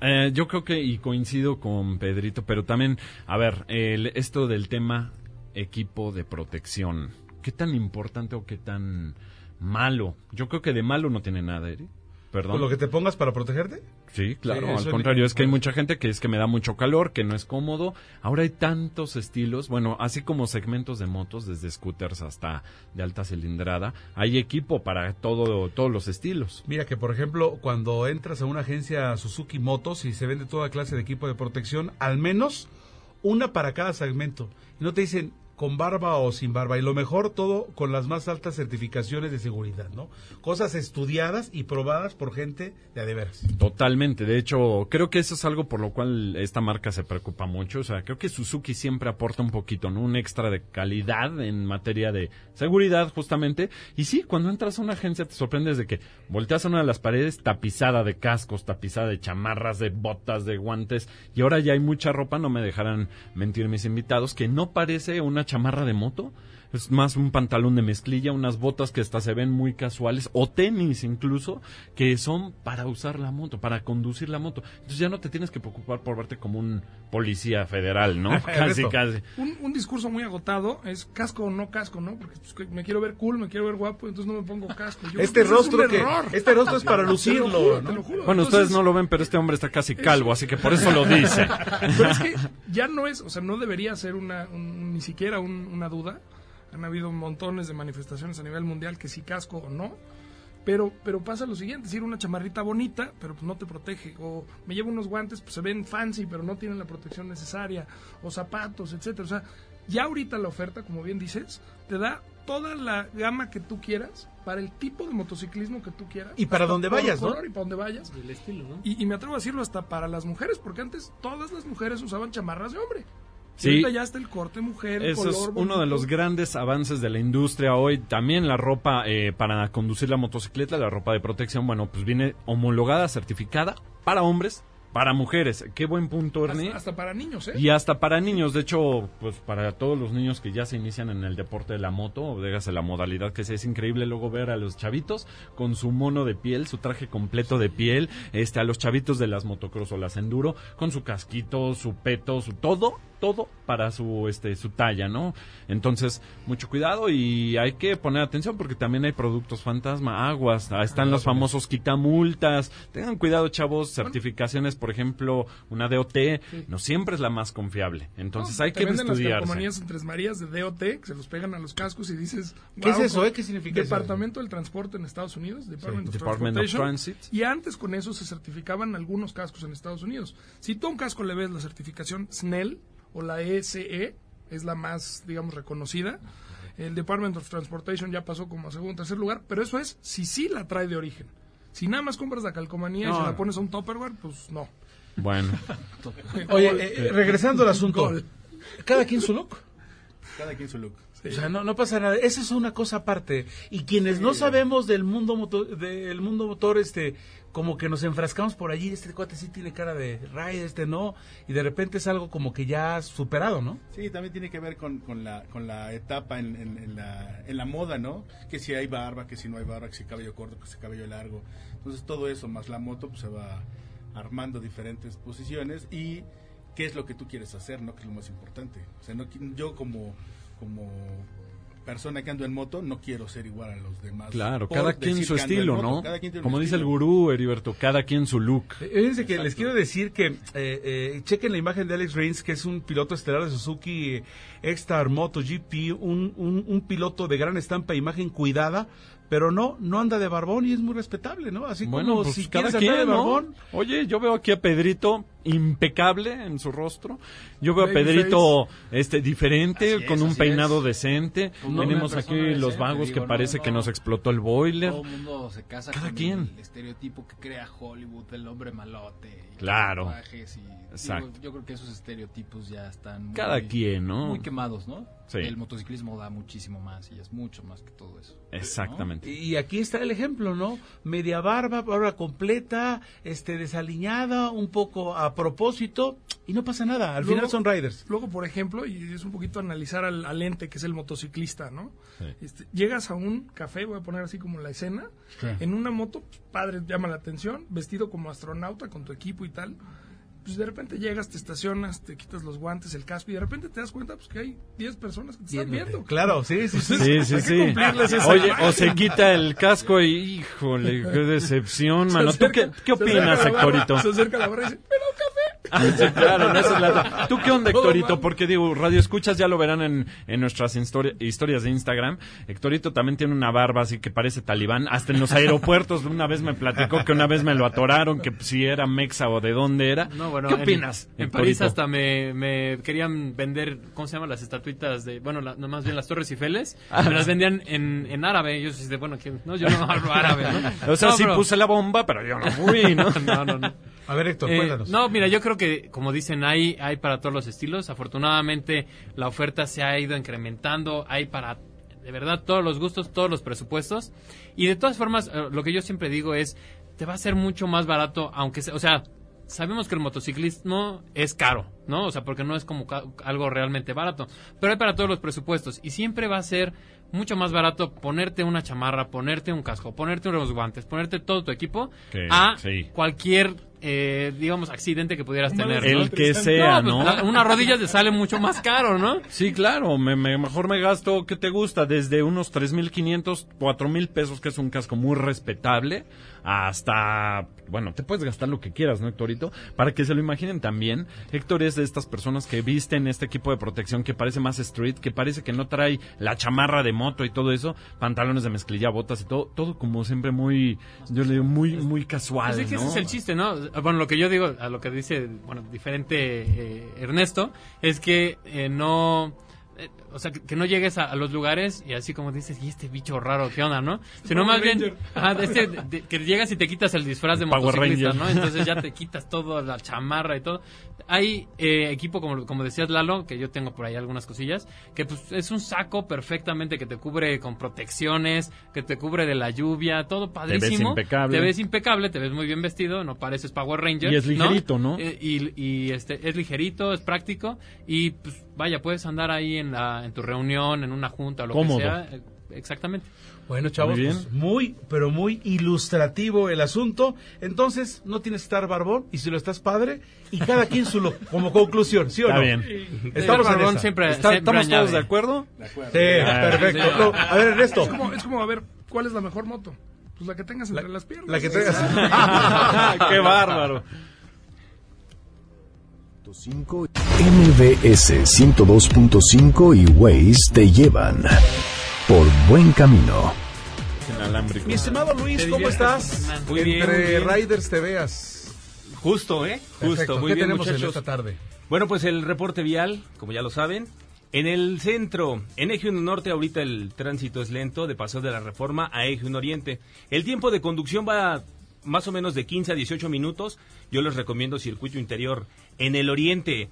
Eh, yo creo que, y coincido con Pedrito, pero también, a ver, el, esto del tema equipo de protección, ¿qué tan importante o qué tan malo? Yo creo que de malo no tiene nada, Eri. Perdón. ¿Con lo que te pongas para protegerte? Sí, claro, Sí, al contrario, es que hay mucha gente que es que me da mucho calor, que no es cómodo. Ahora hay tantos estilos, bueno, así como segmentos de motos, desde scooters hasta de alta cilindrada, hay equipo para todo, todos los estilos. Mira que, por ejemplo, cuando entras a una agencia Suzuki Motos y se vende toda clase de equipo de protección, al menos una para cada segmento. Y no te dicen con barba o sin barba. Y lo mejor, todo con las más altas certificaciones de seguridad, ¿no? Cosas estudiadas y probadas por gente de a de veras. Totalmente, de hecho, creo que eso es algo por lo cual esta marca se preocupa mucho, o sea, creo que Suzuki siempre aporta un poquito, ¿no? Un extra de calidad en materia de seguridad, justamente, y sí, cuando entras a una agencia te sorprendes de que volteas a una de las paredes tapizada de cascos, tapizada de chamarras, de botas, de guantes, y ahora ya hay mucha ropa, no me dejarán mentir mis invitados, que no parece una chamarra de moto, es más un pantalón de mezclilla, unas botas que hasta se ven muy casuales, o tenis incluso, que son para usar la moto, para conducir la moto. Entonces ya no te tienes que preocupar por verte como un policía federal, ¿no? <laughs> casi, Ernesto, casi. Un, un discurso muy agotado es casco o no casco, ¿no? Porque pues, me quiero ver cool, me quiero ver guapo, entonces no me pongo casco. Yo Este rostro es un que- este rostro es para Te lo lucirlo, juro, ¿no? te lo juro. Bueno, Entonces, ustedes no lo ven, pero este hombre está casi calvo, así que por eso lo dice. <laughs> Pero es que ya no es, o sea, no debería ser una, un- ni siquiera un- una duda. Han habido montones de manifestaciones a nivel mundial que si casco o no. Pero, pero pasa lo siguiente, es decir, una chamarrita bonita, pero pues no te protege. O me llevo unos guantes, pues se ven fancy, pero no tienen la protección necesaria. O zapatos, etcétera. O sea, ya ahorita la oferta, como bien dices, te da toda la gama que tú quieras para el tipo de motociclismo que tú quieras. Y para donde vayas, ¿no? color Y para donde vayas. El estilo, ¿no? Y, y me atrevo a decirlo hasta para las mujeres, porque antes todas las mujeres usaban chamarras de hombre. Sí. ahorita ya está el corte mujer, Eso color es uno bonito. de los grandes avances de la industria hoy. También la ropa eh, para conducir la motocicleta, la ropa de protección, bueno, pues viene homologada, certificada para hombres, para mujeres. Qué buen punto, Ernie. Hasta, hasta para niños, ¿eh? Y hasta para niños, de hecho, pues para todos los niños que ya se inician en el deporte de la moto, dígase la modalidad que sea, es increíble luego ver a los chavitos con su mono de piel, su traje completo de piel, este, a los chavitos de las motocross o las enduro, con su casquito, su peto, su todo todo para su este su talla, ¿no? Entonces, mucho cuidado y hay que poner atención porque también hay productos fantasma, aguas, ahí están los famosos quitamultas. Tengan cuidado, chavos, certificaciones, por ejemplo, una DOT no siempre es la más confiable. Entonces, No, hay te que estudiarse. calcomanías en Tres Marías de DOT, que se los pegan a los cascos y dices... ¿Qué es "Wow, eso, eh? ¿Qué significa eso? Departamento del Transporte en Estados Unidos, Department, of, Department of. Transit. Y antes con eso se certificaban algunos cascos en Estados Unidos. Si tú a un casco le ves la certificación SNEL o la ESE, es la más, digamos, reconocida. El Department of Transportation ya pasó como a segundo o tercer lugar, pero eso es si sí la trae de origen. Si nada más compras la calcomanía y se la pones a un Tupperware, pues no. Bueno, <laughs> Oye, eh, regresando al asunto. Gol. Cada quien su look. Cada quien su look. O sea, no, no pasa nada. Esa es una cosa aparte. Y quienes no sabemos del mundo motor, del mundo motor, este, como que nos enfrascamos por allí. Este cuate sí tiene cara de ride, este no. Y de repente es algo como que ya superado, ¿no? Sí, también tiene que ver con, con, la, con la etapa en, en- la, en la moda, ¿no? Que si hay barba, que si no hay barba, que si cabello corto, que si cabello largo. Entonces todo eso más la moto pues se va armando diferentes posiciones y qué es lo que tú quieres hacer, ¿no? Que es lo más importante. O sea, no, yo como, como persona que ando en moto no quiero ser igual a los demás. claro, cada quien su estilo, moto. ¿no? Cada quien tiene un Como dice el gurú Heriberto, cada quien su look. Eh, Fíjense que les quiero decir que eh, eh, chequen la imagen de Alex Rins, que es un piloto estelar de Suzuki eh, X-Star MotoGP, un, un, un piloto de gran estampa, e imagen cuidada, pero no no anda de barbón y es muy respetable, ¿no? Así Bueno, como pues si cada quieres andar de quien, ¿no? barbón. Oye, yo veo aquí a Pedrito impecable en su rostro. Yo veo a Pedrito este diferente, Así es, con un peinado es. decente. Como Tenemos aquí los vagos que no, parece que no. nos explotó el boiler. Todo el mundo se casa Cada con quien. el estereotipo que crea Hollywood, el hombre malote. y Claro. y- digo, Exacto. yo creo que esos estereotipos ya están muy, Cada quien, ¿no? muy quemados, ¿no? Sí. El motociclismo da muchísimo más y es mucho más que todo eso. Exactamente. Y aquí está el ejemplo, ¿no? Media barba, barba completa, este desaliñada, un poco a propósito, y no pasa nada. Al Luego- final son riders. Luego, por ejemplo, y es un poquito analizar al, al ente que es el motociclista, ¿no? Sí. Este, llegas a un café, voy a poner así como la escena, en una moto, pues, padre, llama la atención, vestido como astronauta con tu equipo y tal. Pues de repente llegas, te estacionas, te quitas los guantes, el casco y de repente te das cuenta pues que hay 10 personas que te están viendo. Claro, sí, sí, sí. Sí, sí, sí. Oye, o se quita el casco y, híjole, qué decepción, <laughs> mano. ¿Tú qué, qué opinas, Hectorito? Se acerca la barra y dice, pero café. Ah, sí, <laughs> claro, no, es la- ¿Tú qué onda, mal. Porque digo, Radio Escuchas ya lo verán en, en nuestras histori- historias de Instagram. Hectorito también tiene una barba así que parece talibán. Hasta en los aeropuertos una vez me platicó que una vez me lo atoraron, que si era mexa o de dónde era. No, bueno, ¿Qué en- opinas, En? París hasta me, me querían vender, ¿cómo se llaman las estatuitas de, bueno, la- no, más bien las Torres Eiffels? Ah. Me las vendían en, en árabe. Yo de bueno, ¿quién? No, yo no hablo árabe, ¿no? O sea, No, sí puse la bomba, pero yo no fui, ¿no? <laughs> no, no, no. A ver, Héctor, Eh, cuéntanos. no, mira, yo creo que, como dicen, hay, hay para todos los estilos. Afortunadamente, la oferta se ha ido incrementando. Hay para, de verdad, todos los gustos, todos los presupuestos. Y de todas formas, eh, lo que yo siempre digo es, te va a ser mucho más barato, aunque sea, o sea, sabemos que el motociclismo es caro, ¿no? O sea, porque no es como algo realmente barato. Pero hay para todos los presupuestos. Y siempre va a ser mucho más barato ponerte una chamarra, ponerte un casco, ponerte unos guantes, ponerte todo tu equipo Que- a sí. cualquier, eh, digamos, accidente que pudieras tener. El ¿no? que sea, pues, ¿no? la- una rodilla te sale mucho más caro, ¿no? Sí, claro, me, me- mejor me gasto, ¿qué te gusta? Desde unos 3.500, 4.000 pesos, que es un casco muy respetable, hasta, bueno, te puedes gastar lo que quieras, ¿no, Héctorito? Para que se lo imaginen también, Héctor es de estas personas que visten este equipo de protección que parece más street, que parece que no trae la chamarra de moto y todo eso, pantalones de mezclilla, botas y todo, todo como siempre muy, yo le digo, muy, muy casual, Pues es que ¿no? ese es el chiste, ¿no? Bueno, lo que yo digo, a lo que dice, bueno, diferente eh, Ernesto, es que eh, no... o sea, que, que no llegues a, a los lugares y así como dices, y este bicho raro, ¿qué onda, no? <laughs> Sino más bien, ajá, este, de- que llegas y te quitas el disfraz de Power motociclista, Ranger. ¿no? Entonces ya te quitas todo, la chamarra y todo. Hay eh, equipo, como, como decías Lalo, que yo tengo por ahí algunas cosillas, que pues es un saco perfectamente que te cubre con protecciones, que te cubre de la lluvia, todo ves padrísimo. impecable. Te ves impecable, te ves muy bien vestido, no pareces Power Ranger. Y es ligerito, ¿no? Eh, y y, este, es ligerito, es práctico y pues vaya, puedes andar ahí en, la, en tu reunión, en una junta o lo Cómodo. que sea. eh, exactamente. Bueno, chavos, Muy bien. pues, muy, pero muy ilustrativo el asunto. Entonces, no tienes que estar barbón, y si lo estás padre, y cada quien su lo, como <laughs> conclusión, ¿sí o Está no? bien. Estamos en barbón esa. siempre- Está- siempre ¿Estamos todos de acuerdo? De acuerdo. Sí, Ah, perfecto. sí. No, a ver, Ernesto. Es como, es como, a ver, ¿cuál es la mejor moto? Pues la que tengas entre las piernas. La que tengas. <laughs> ¡Qué bárbaro! <laughs> 5 MBS 102.5 y Waze te llevan por buen camino. Inalámbrico. Mi estimado Luis, ¿cómo estás? Muy bien, Entre muy bien. Riders te veas. Justo, ¿eh? Justo, Perfecto. muy ¿Qué bien, tenemos en esta tarde? Bueno, pues el reporte vial, como ya lo saben. En el centro, en Eje 1 Norte, ahorita el tránsito es lento, de Paseo de la Reforma a Eje 1 Oriente. El tiempo de conducción va más o menos de 15 a 18 minutos. Yo les recomiendo circuito interior. En el Oriente,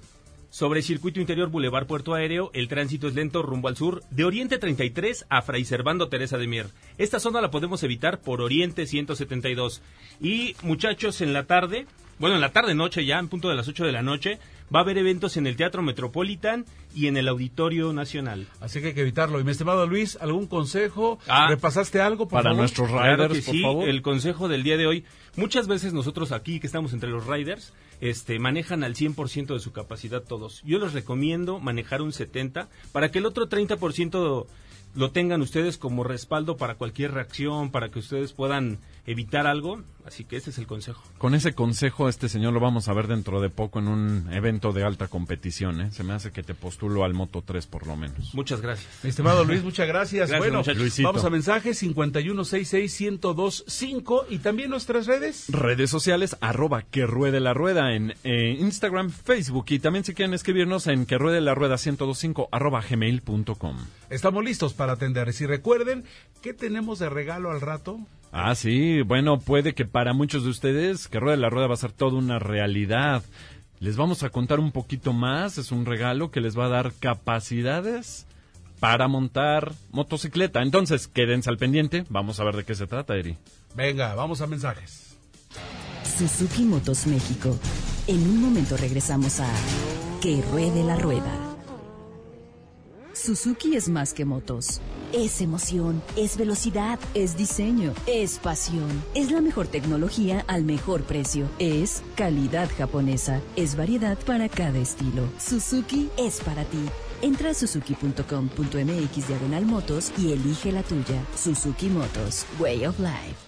sobre circuito interior Boulevard Puerto Aéreo, el tránsito es lento rumbo al sur, de Oriente 33 a Fray Servando Teresa de Mier. Esta zona la podemos evitar por Oriente 172. Y muchachos, en la tarde, bueno, en la tarde noche ya, en punto de las 8 de la noche, va a haber eventos en el Teatro Metropolitan y en el Auditorio Nacional. Así que hay que evitarlo. Y mi estimado Luis, ¿algún consejo? Ah. ¿Repasaste algo, por Para favor? nuestros Claro riders, que por sí, favor. el consejo del día de hoy. Muchas veces nosotros aquí, que estamos entre los riders, este, manejan al 100% de su capacidad todos. Yo les recomiendo manejar un 70% para que el otro 30% lo tengan ustedes como respaldo para cualquier reacción, para que ustedes puedan evitar algo. Así que ese es el consejo. Con ese consejo, este señor lo vamos a ver dentro de poco en un evento de alta competición. ¿eh? Se me hace que te postulo al Moto 3 por lo menos. Muchas gracias. Mi estimado Luis, muchas gracias. Gracias, bueno, vamos a mensajes 51661025 y también nuestras redes. Redes sociales, arroba que ruede la rueda en eh, Instagram, Facebook y también si quieren escribirnos en que ruede la rueda 1025 arroba gmail.com. Estamos listos para atenderles. Y recuerden, ¿qué tenemos de regalo al rato? Ah, sí, bueno, puede que para muchos de ustedes que ruede la rueda va a ser toda una realidad. Les vamos a contar un poquito más, es un regalo que les va a dar capacidades para montar motocicleta. Entonces, quédense al pendiente, vamos a ver de qué se trata, Eri. Venga, vamos a mensajes. Suzuki Motos México. En un momento regresamos a Que Ruede la Rueda. Suzuki es más que motos. Es emoción, es velocidad, es diseño, es pasión. Es la mejor tecnología al mejor precio. Es calidad japonesa. Es variedad para cada estilo. Suzuki es para ti. Entra a suzuki.com.mx diagonal motos y elige la tuya. Suzuki Motos, Way of Life.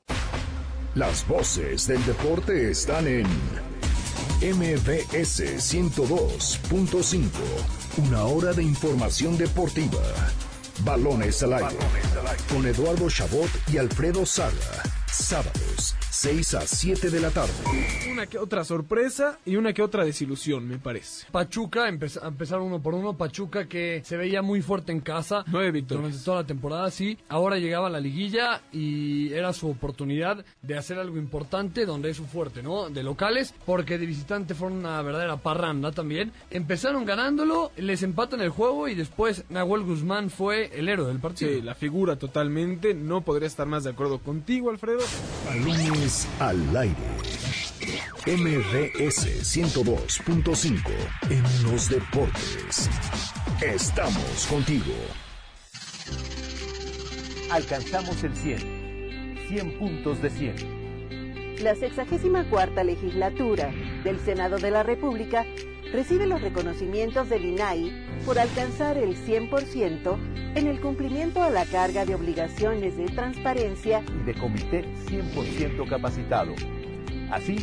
Las voces del deporte están en MBS 102.5. Una hora de información deportiva. Balones al aire. Con Eduardo Chabot y Alfredo Saga. Sábados, 6 a 7 de la tarde. Una que otra sorpresa y una que otra desilusión, me parece. Pachuca, empeza- empezaron uno por uno. Pachuca que se veía muy fuerte en casa. Nueve victorias. Durante toda la temporada, sí. Ahora llegaba a la liguilla y era su oportunidad de hacer algo importante donde es su fuerte, ¿no? De locales, porque de visitante fueron una verdadera parranda también. Empezaron ganándolo, les empatan el juego y después Nahuel Guzmán fue el héroe del partido. Sí, la figura totalmente. No podría estar más de acuerdo contigo, Alfredo. Al aire. MBS 102.5. En los deportes. Estamos contigo. Alcanzamos el 100. 100 puntos de 100. La 64 legislatura del Senado de la República recibe los reconocimientos del INAI por alcanzar el 100% en el cumplimiento a la carga de obligaciones de transparencia y de comité 100% capacitado. Así,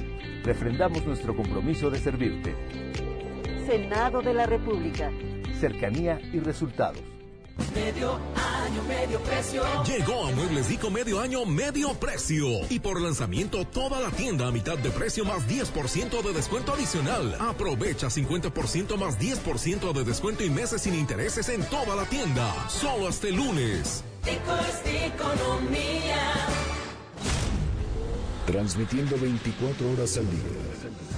refrendamos nuestro compromiso de servirte. Senado de la República. Cercanía y resultados. Medio año, medio precio. Llegó a Muebles Dico medio año, medio precio. Y por lanzamiento, toda la tienda a mitad de precio más 10% de descuento adicional. Aprovecha 50% más 10% de descuento y meses sin intereses en toda la tienda. Solo hasta el lunes. Tico es economía. Transmitiendo 24 horas al día.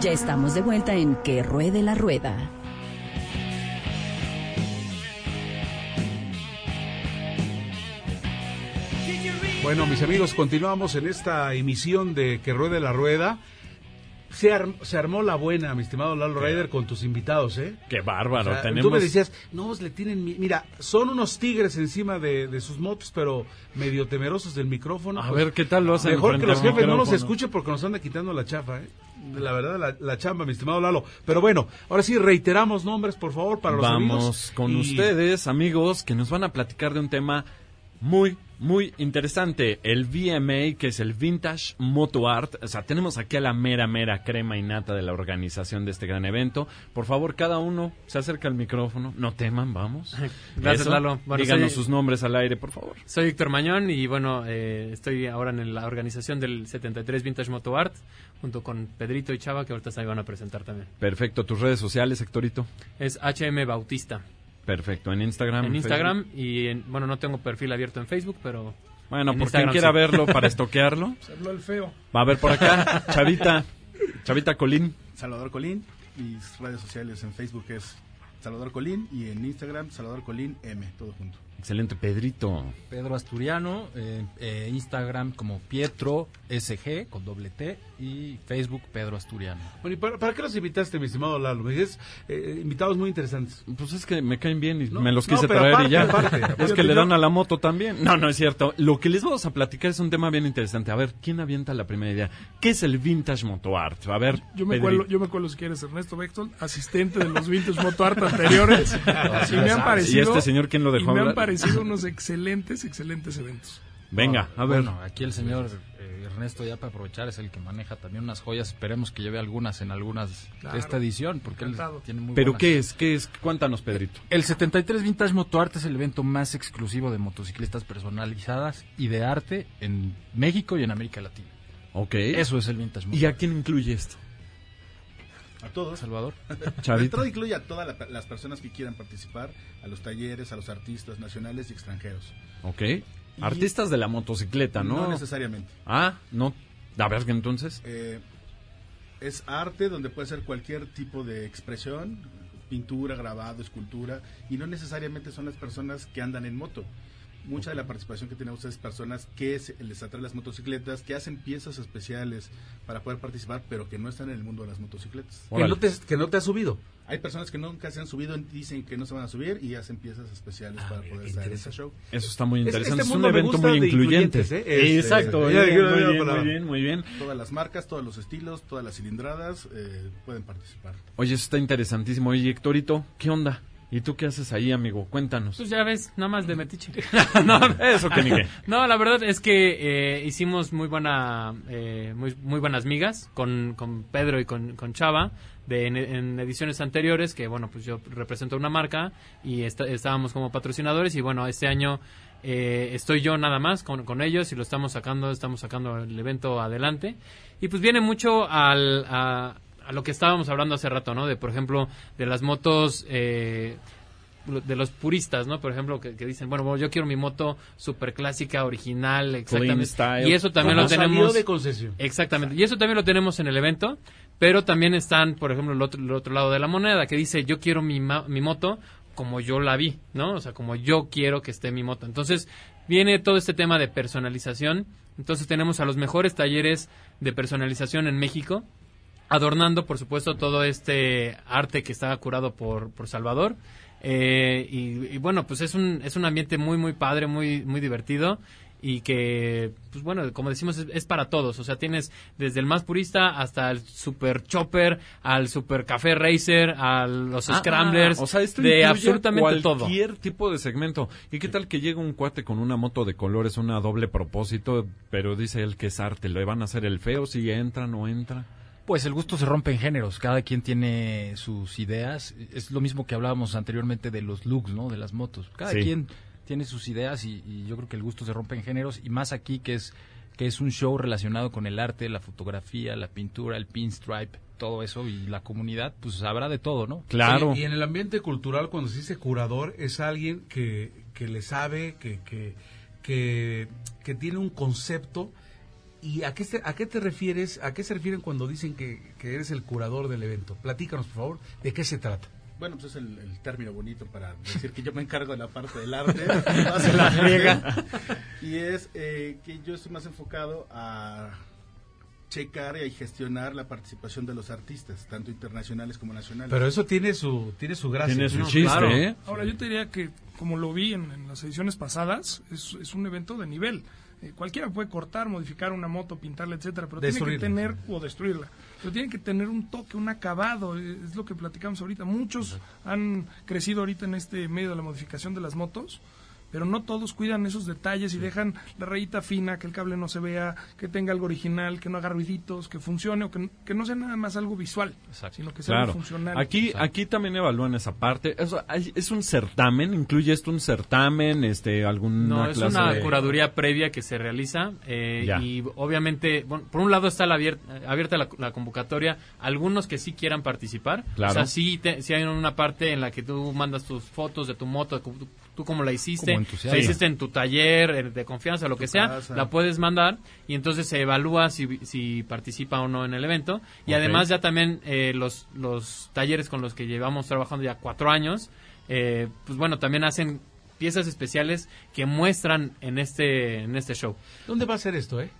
Ya estamos de vuelta en Que Ruede la Rueda. Bueno, mis amigos, continuamos en esta emisión de Que Ruede la Rueda. Se, arm- se armó la buena, mi estimado Lalo Ryder, con tus invitados, ¿eh? Qué bárbaro. O sea, tenemos... Tú me decías, no, pues le tienen... mi- Mira, son unos tigres encima de, de sus motos, pero medio temerosos del micrófono. A pues, ver, ¿qué tal lo hacen Mejor que los jefes no nos escuchen porque nos anda quitando la chafa, ¿eh? La verdad, la, la chamba, mi estimado Lalo. Pero bueno, ahora sí, reiteramos nombres, por favor, para los Vamos amigos. con Y- ustedes, amigos, que nos van a platicar de un tema muy, muy interesante. El VMA, que es el Vintage Moto Art. O sea, tenemos aquí a la mera, mera crema y nata de la organización de este gran evento. Por favor, cada uno se acerca al micrófono. No teman, vamos. <laughs> Gracias, Lalo. Bueno, Díganos soy- sus nombres al aire, por favor. Soy Víctor Mañón y bueno, eh, estoy ahora en la organización del 73 Vintage Moto Art junto con Pedrito y Chava que ahorita se van a presentar también. Perfecto. Tus redes sociales, Héctorito. Es HM Bautista Perfecto. En Instagram. en Instagram Facebook. y en, bueno, no tengo perfil abierto en Facebook, pero Bueno, en por quien quiera sí. verlo para <laughs> estoquearlo. Se habló el feo. Va a ver por acá, <laughs> Chavita. Chavita Colín. Salvador Colín. Mis redes sociales en Facebook es Salvador Colín y en Instagram Salvador Colín M, todo junto. Excelente, Pedrito. Pedro Asturiano, eh, eh, Instagram como Pietro SG con doble T y Facebook Pedro Asturiano. Bueno, ¿y para, para qué los invitaste, mi estimado Lalo? Me dices, eh, invitados muy interesantes. Pues es que me caen bien y No, me los quise traer aparte, y ya. aparte, <laughs> es que le dan a la moto también. No, no es cierto. Lo que les vamos a platicar es un tema bien interesante. A ver, ¿quién avienta la primera idea? ¿Qué es el vintage moto art? A ver, Yo me, cuelo, yo me cuelo si quieres, Ernesto Bexton, asistente de los Vintage Moto Art anteriores. <laughs> y me han parecido, ¿Y este señor quién lo dejó y me han hablar? Parecido unos excelentes, excelentes eventos. Venga, a ver. Bueno, aquí el señor eh, Ernesto ya para aprovechar es el que maneja también unas joyas. Esperemos que lleve algunas en algunas Claro. de esta edición porque él tiene muy ¿Pero buenas. qué es? ¿Qué es? Cuéntanos, Pedrito. El 73 Vintage Moto Art es el evento más exclusivo de motociclistas personalizadas y de arte en México y en América Latina. Ok. Eso es el Vintage Moto ¿Y a quién incluye esto? A todos. Salvador. <laughs> Chavita. Todo incluye a todas la- las personas que quieran participar, a los talleres, a los artistas nacionales y extranjeros. Ok. Artistas de la motocicleta, ¿no? No necesariamente. Ah, no. A ver, entonces. Eh, es arte donde puede ser cualquier tipo de expresión, pintura, grabado, escultura, y no necesariamente son las personas que andan en moto. Mucha de la participación que tenemos es personas que se- les atraen las motocicletas, que hacen piezas especiales para poder participar, pero que no están en el mundo de las motocicletas. Que no, te, que no te has subido. Hay personas que nunca se han subido, dicen que no se van a subir y hacen piezas especiales para poder estar en ese show. Eso está muy Es- interesante. este Es, un evento muy incluyente. ¿eh? Este, Exacto. muy, bien, muy bien, muy bien, muy bien. Todas las marcas, todos los estilos, todas las cilindradas eh, pueden participar. Oye, eso está interesantísimo. Oye, Héctorito, ¿qué onda? ¿Y tú qué haces ahí, amigo? Cuéntanos. Pues ya ves, nada más de metiche. <laughs> no, Eso que ni qué. No, la verdad es que eh, hicimos muy buena, eh, muy, muy buenas migas con, con Pedro y con, con Chava de, en, en ediciones anteriores, que bueno, pues yo represento una marca y esta- estábamos como patrocinadores y bueno, este año eh, estoy yo nada más con, con ellos y lo estamos sacando, estamos sacando el evento adelante. Y pues viene mucho al, a, a lo que estábamos hablando hace rato, ¿no? De, por ejemplo, de las motos... Eh, de los puristas, ¿no? Por ejemplo, que, que dicen, bueno, bueno, yo quiero mi moto super clásica, original, exactamente. style. Y eso también Como lo salió tenemos. de concesión. Exactamente. Y eso también lo tenemos en el evento. Pero también están, por ejemplo, el otro, el otro lado de la moneda, que dice, yo quiero mi, ma- mi moto como yo la vi, ¿no? O sea, como yo quiero que esté mi moto. Entonces, viene todo este tema de personalización. Entonces, tenemos a los mejores talleres de personalización en México adornando, por supuesto, todo este arte que está curado por, por Salvador. Eh, y, y bueno, pues es un, es un ambiente muy, muy padre, muy, muy divertido. y que, pues bueno, como decimos, es, es para todos. O sea, tienes desde el más purista hasta el super chopper, al super café racer, a los Ah, scramblers, o sea, esto de absolutamente todo. cualquier tipo de segmento. ¿Y qué tal que llega un cuate con una moto de colores, una doble propósito, pero dice él que es arte? ¿Le van a hacer el feo si entra, no entra? Pues el gusto se rompe en géneros, cada quien tiene sus ideas. Es lo mismo que hablábamos anteriormente de los looks, ¿no? De las motos. Cada Sí. quien tiene sus ideas y, y yo creo que el gusto se rompe en géneros y más aquí que es que es un show relacionado con el arte, la fotografía, la pintura, el pinstripe, todo eso y la comunidad, pues habrá de todo, ¿no? Sí, y en el ambiente cultural, cuando se dice curador, es alguien que, que le sabe, que, que, que, que tiene un concepto. ¿Y a qué, se- a qué te refieres? ¿A qué se refieren cuando dicen que, que eres el curador del evento? Platícanos, por favor, ¿de qué se trata? Bueno, pues es el, el término bonito para decir que yo me encargo de la parte del <laughs> arte. Se la riega. Y es eh, que yo estoy más enfocado a checar y a gestionar la participación de los artistas, tanto internacionales como nacionales. Pero eso tiene su, tiene su gracia. Tiene su ¿no? chiste, Claro. ¿eh? Ahora, yo te diría que, como lo vi en, en las ediciones pasadas, es, es un evento de nivel. Eh, cualquiera puede cortar, modificar una moto, pintarla, etcétera, pero tiene que Destruirla. tener, o destruirla, pero tiene que tener un toque, un acabado, eh, es lo que platicamos ahorita. Muchos han crecido ahorita en este medio de la modificación de las motos, pero no todos cuidan esos detalles y dejan la rayita fina, que el cable no se vea, que tenga algo original, que no haga ruiditos, que funcione, o que, que no sea nada más algo visual, sino que sea Claro. algo funcional. Aquí, aquí también evalúan esa parte. Eso, hay- es un certamen, incluye esto un certamen, este, alguna No, es clase una de- curaduría previa que se realiza eh, y obviamente, bueno, por un lado está la abier- abierta la, la convocatoria, algunos que sí quieran participar, Claro. o sea, sí, te- sí hay una parte en la que tú mandas tus fotos de tu moto, de cu- tú, cómo la hiciste, Como la hiciste en tu taller eh, de confianza, lo que sea, casa. la puedes mandar y entonces se evalúa si, si participa o no en el evento y además ya también eh, los, los talleres con los que llevamos trabajando ya cuatro años, eh, pues bueno, también hacen piezas especiales que muestran en este en este show. ¿Dónde va a ser esto, eh?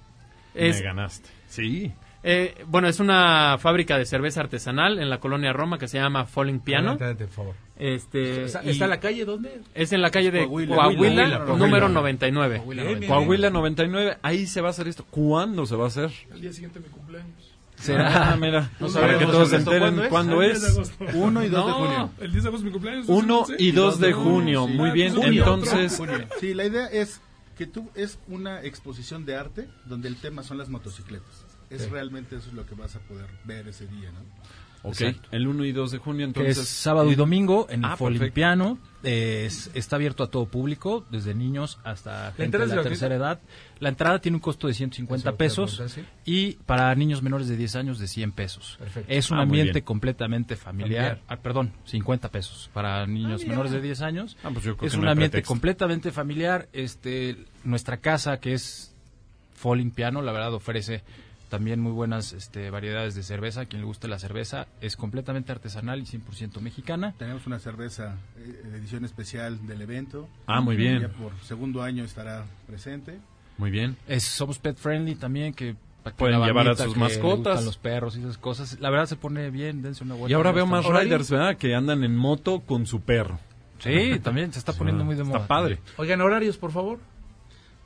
Es, Me ganaste. Sí. Eh, bueno, es una fábrica de cerveza artesanal en la colonia Roma que se llama Falling Piano. Adelante, por favor. Este, ¿Está, está en la calle dónde? es en la calle de Coahuila. Coahuila, Coahuila, número Coahuila. 99. Bien, bien, bien. Coahuila 99, ahí se va a hacer esto. ¿Cuándo se va a hacer? El día siguiente de mi cumpleaños. Ah, mira, No para que todos se enteren ¿cuándo es? cuándo El 10 de es. agosto. 1 y 2 de No. junio. El 10 de agosto es mi cumpleaños. 1 ¿sí? y 2 de junio, sí. muy Ah, bien. pues junio, Entonces, Junio. Sí, la idea es que tú es una exposición de arte donde el tema son las motocicletas. Es realmente eso es lo que vas a poder ver ese día, ¿no? ok, Exacto. el 1 y 2 de junio, que entonces. es sábado y domingo en el Ah, Folimpiano. Es- está abierto a todo público, desde niños hasta gente de la tercera edad. La entrada tiene un costo de 150 Eso te iba a pesos y para niños menores de 10 años de 100 pesos. Perfecto. Es un Ah, ambiente bien. completamente familiar. Familiar. Ah, perdón, 50 pesos para niños menores de 10 años. Ah, pues yo creo es que un no ambiente pretexto. completamente familiar. Este, nuestra casa que es Falling Piano, la verdad ofrece también muy buenas este, variedades de cerveza. A quien le guste la cerveza es completamente artesanal y 100% mexicana. Tenemos una cerveza eh, edición especial del evento. Ah, muy bien. Ya por segundo año estará presente. Muy bien. Es, somos pet friendly también, que Pueden llevar a sus mascotas. los perros y esas cosas. La verdad se pone bien, dense una vuelta. Y ahora veo más riders, ¿verdad? Que andan en moto con su perro. Sí, también se está poniendo muy de moda. Está padre. Oigan, horarios, por favor.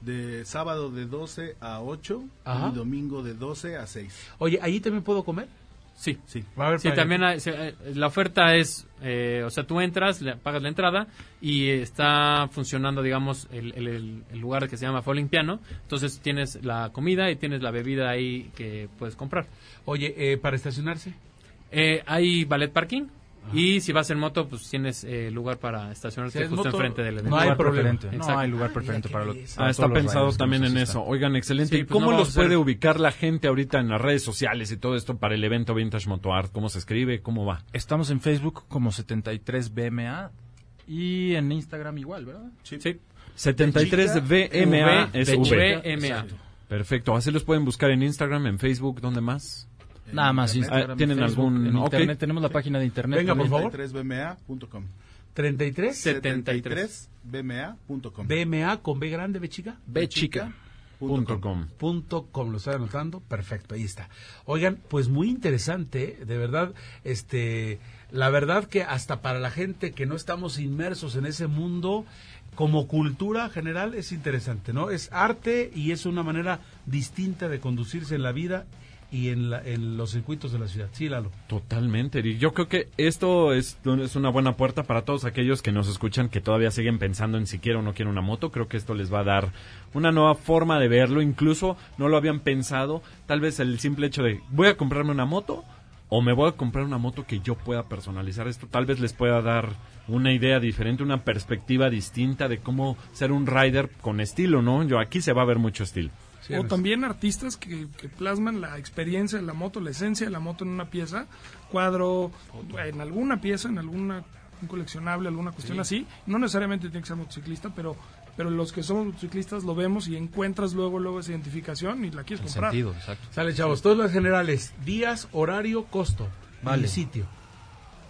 De sábado de 12 a 8 Ajá. y domingo de 12 a 6. Oye, ¿allí también puedo comer? Sí. Sí. Va a haber Sí, también hay- eh, la oferta es, eh, o sea, tú entras, le pagas la entrada y está funcionando, digamos, el, el- el- el lugar que se llama Falling Piano. Entonces tienes la comida y tienes la bebida ahí que puedes comprar. Oye, eh, ¿para estacionarse? Eh, hay ballet parking y si vas en moto, pues tienes eh, lugar para estacionarte Si justo moto, enfrente del evento. no hay preferente. No hay lugar preferente para, qué lo- belleza. para Ah, está los pensado también en asistan. eso. Oigan, excelente. Sí, ¿Y pues cómo no los puede ubicar la gente ahorita en las redes sociales y todo esto para el evento Vintage Moto Art? ¿Cómo se escribe? ¿Cómo va? Estamos en Facebook como 73BMA y en Instagram igual, ¿verdad? Sí. 73 VMA V- es V-. VMA. Perfecto. Así los pueden buscar en Instagram, en Facebook, ¿dónde más? Nada más. Instagram. Ah, ¿tienen Facebook, algún- en internet tenemos la página de internet. Venga, por favor. 73bma.com. 33 73. 73bma.com. BMA con B grande, B chica. B chica. Punto com. Punto com, lo estoy anotando, perfecto, ahí está. Oigan, pues muy interesante, ¿eh? de verdad, este, la verdad que hasta para la gente que no estamos inmersos en ese mundo, como cultura general es interesante, ¿no? Es arte y es una manera distinta de conducirse en la vida y en, la- los circuitos de la ciudad. Sí, Lalo. Totalmente, Eric. Yo creo que esto es, es una buena puerta para todos aquellos que nos escuchan que todavía siguen pensando en si quieren o no quieren una moto. Creo que esto les va a dar una nueva forma de verlo. Incluso no lo habían pensado. Tal vez el simple hecho de voy a comprarme una moto o me voy a comprar una moto que yo pueda personalizar. Esto tal vez les pueda dar una idea diferente, una perspectiva distinta de cómo ser un rider con estilo, ¿no? Yo aquí se va a ver mucho estilo. O también artistas que, que plasman la experiencia de la moto, la esencia de la moto en una pieza, cuadro, en alguna pieza, en alguna un coleccionable, alguna cuestión Sí. así. No necesariamente tiene que ser motociclista, pero pero los que somos motociclistas lo vemos y encuentras luego luego esa identificación y la quieres comprar. Sale, chavos, todas las generales, días, horario, costo, Vale. y sitio.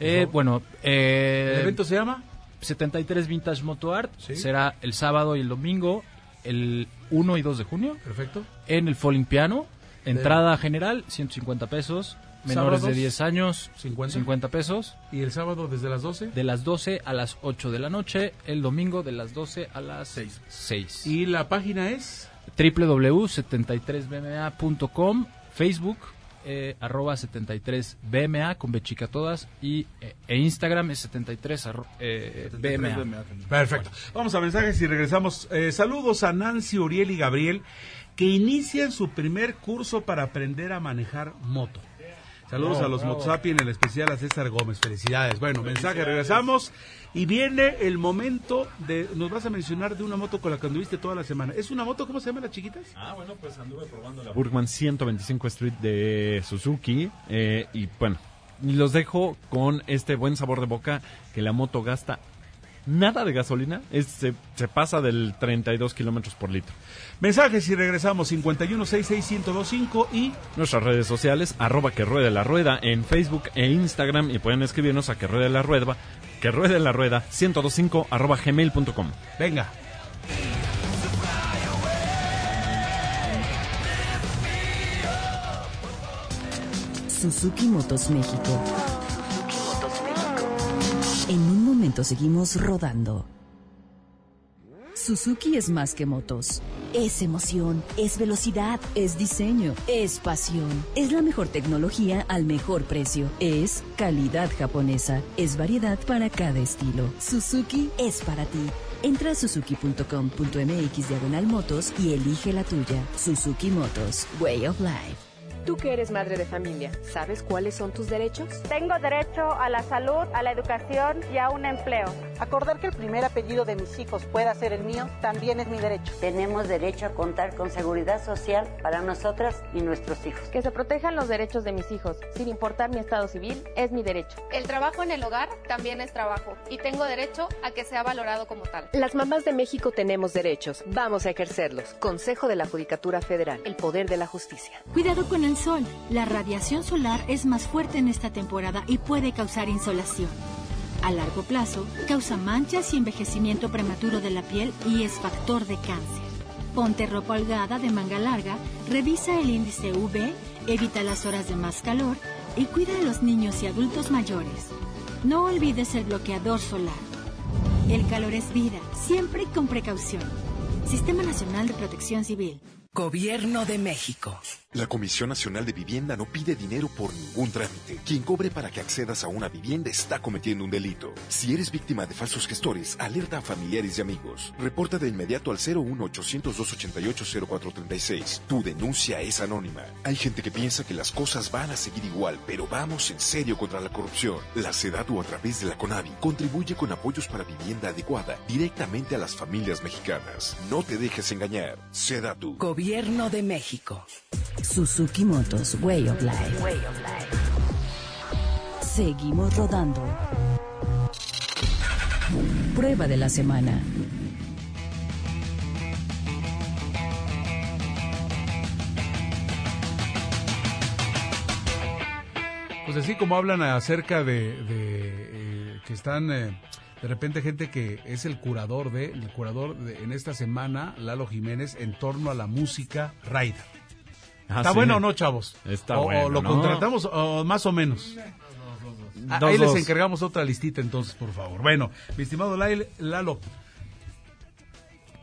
Eh, bueno, eh, ¿El evento se llama? 73 Vintage Moto Art. Sí. Será el sábado y el domingo, el 1 y 2 de junio. Perfecto. En el Falling Piano. Entrada general, 150 pesos. Menores Sábados, de 10 años, 50. 50 pesos. ¿Y el sábado desde las 12? De las 12 a las 8 de la noche. El domingo de las 12 a las 6. 6. ¿Y la página es? www.73bma.com, Facebook, eh, arroba 73bma, con bechica todas, y eh, e Instagram es 73 arro- eh, BMA. Perfecto. Vamos a mensajes y regresamos. Eh, saludos a Nancy, Uriel y Gabriel que inician su primer curso para aprender a manejar moto. Saludos Bravo, a los bravo. Motsapi, en el especial a César Gómez. Felicidades. Bueno, mensaje, regresamos. Y viene el momento de. Nos vas a mencionar de una moto con la que anduviste toda la semana. ¿Es una moto? ¿Cómo se llama las chiquitas? Ah, bueno, pues anduve probando la Burgman 125 Street de Suzuki. eh, y bueno, los dejo con este buen sabor de boca que la moto gasta nada de gasolina. Es, se, se pasa del 32 kilómetros por litro. Mensajes y regresamos 5166125 y Nuestras redes sociales, arroba que ruede la rueda en Facebook e Instagram y pueden escribirnos a que ruede la rueda, que ruede la rueda 1025 arroba gmail.com. Venga. Suzuki Motos México. En un seguimos rodando. Suzuki es más que motos. Es emoción, es velocidad, es diseño, es pasión. Es la mejor tecnología al mejor precio. Es calidad japonesa. Es variedad para cada estilo. Suzuki es para ti. Entra a suzuki.com.mx diagonal motos y elige la tuya. Suzuki Motos, Way of Life. Tú que eres madre de familia, ¿sabes cuáles son tus derechos? Tengo derecho a la salud, a la educación y a un empleo. Acordar que el primer apellido de mis hijos pueda ser el mío también es mi derecho. Tenemos derecho a contar con seguridad social para nosotras y nuestros hijos. Que se protejan los derechos de mis hijos, sin importar mi estado civil, es mi derecho. El trabajo en el hogar también es trabajo y tengo derecho a que sea valorado como tal. Las mamás de México tenemos derechos, vamos a ejercerlos. Consejo de la Judicatura Federal, el poder de la justicia. Cuidado con el sol. La radiación solar es más fuerte en esta temporada y puede causar insolación. A largo plazo, causa manchas y envejecimiento prematuro de la piel y es factor de cáncer. Ponte ropa holgada de manga larga, revisa el índice UV, evita las horas de más calor y cuida a los niños y adultos mayores. No olvides el bloqueador solar. El calor es vida, siempre con precaución. Sistema Nacional de Protección Civil. Gobierno de México. La Comisión Nacional de Vivienda no pide dinero por ningún trámite. Quien cobre para que accedas a una vivienda está cometiendo un delito. Si eres víctima de falsos gestores, alerta a familiares y amigos. Reporta de inmediato al 01-800-288-0436. Tu denuncia es anónima. Hay gente que piensa que las cosas van a seguir igual, pero vamos en serio contra la corrupción. La SEDATU a través de la CONAVI contribuye con apoyos para vivienda adecuada directamente a las familias mexicanas. No te dejes engañar. SEDATU. Gobierno de México. Suzuki Motos, Way of Life. Seguimos rodando. Prueba de la semana. Pues así como hablan acerca de, de, eh, que están eh, de repente gente que es el curador de, el curador de, en esta semana, Lalo Jiménez, en torno a la música Rider. Ah, ¿Está sí. bueno o no, chavos? Está o, o bueno, lo ¿no? contratamos o más o menos. Ah, Dos, Ahí les dos. encargamos otra listita entonces, por favor. Bueno, mi estimado Lail- Lalo,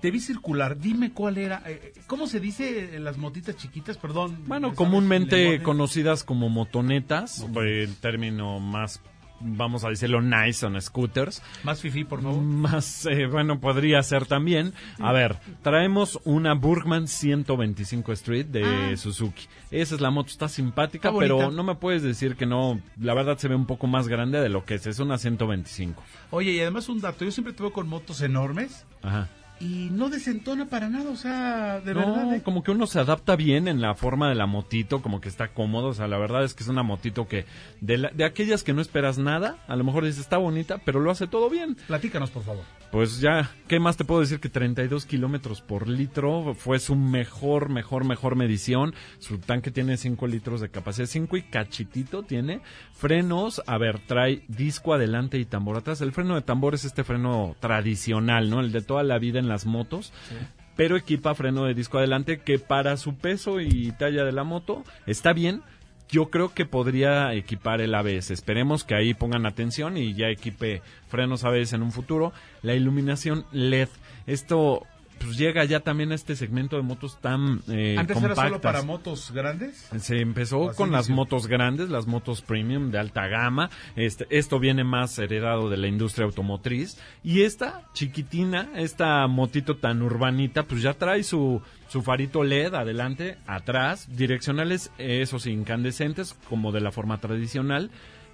te vi circular, dime cuál era, eh, ¿cómo se dice en las motitas chiquitas? Perdón. Bueno, comúnmente conocidas como motonetas, el término más, vamos a decirlo, nice son scooters. Más fifi, por favor. Más, eh, bueno, podría ser también. A ver, traemos una Burgman 125 Street de Ah. Suzuki. Esa es la moto, está simpática, Está pero no me puedes decir que no, la verdad se ve un poco más grande de lo que es, es una 125. Oye, y además un dato, yo siempre te veo con motos enormes Ajá. Y no desentona para nada, o sea, de no, verdad. ¿eh? como que uno se adapta bien en la forma de la motito, como que está cómodo, o sea, la verdad es que es una motito que de, la- de aquellas que no esperas nada, a lo mejor dices está bonita, pero lo hace todo bien. Platícanos, por favor. Pues ya, ¿qué más te puedo decir que 32 kilómetros por litro fue su mejor, mejor, mejor medición? Su tanque tiene 5 litros de capacidad, 5 y cachitito tiene. Frenos, a ver, trae disco adelante y tambor atrás. El freno de tambor es este freno tradicional, ¿no? El de toda la vida en las motos. Pero equipa freno de disco adelante que para su peso y talla de la moto está bien. Yo creo que podría equipar el ABS. Esperemos que ahí pongan atención y ya equipe frenos ABS en un futuro. La iluminación LED. Esto pues llega ya también a este segmento de motos tan eh, Antes era solo para motos grandes. Se empezó Así con las motos grandes, las motos premium de alta gama. Este, esto viene más heredado de la industria automotriz. Y esta chiquitina, esta motito tan urbanita, pues ya trae su, su farito LED adelante, atrás, direccionales, eh, esos incandescentes, como de la forma tradicional.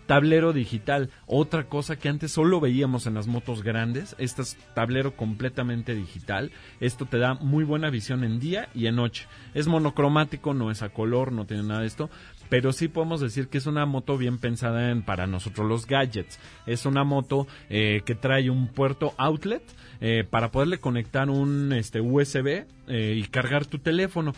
Tablero digital, otra cosa que antes solo veíamos en las motos grandes, este es tablero completamente digital, esto te da muy buena visión en día y en noche. Es monocromático, no es a color, no tiene nada de esto, pero sí podemos decir que es una moto bien pensada en, para nosotros los gadgets. Es una moto eh, que trae un puerto outlet eh, para poderle conectar un este, USB eh, y cargar tu teléfono.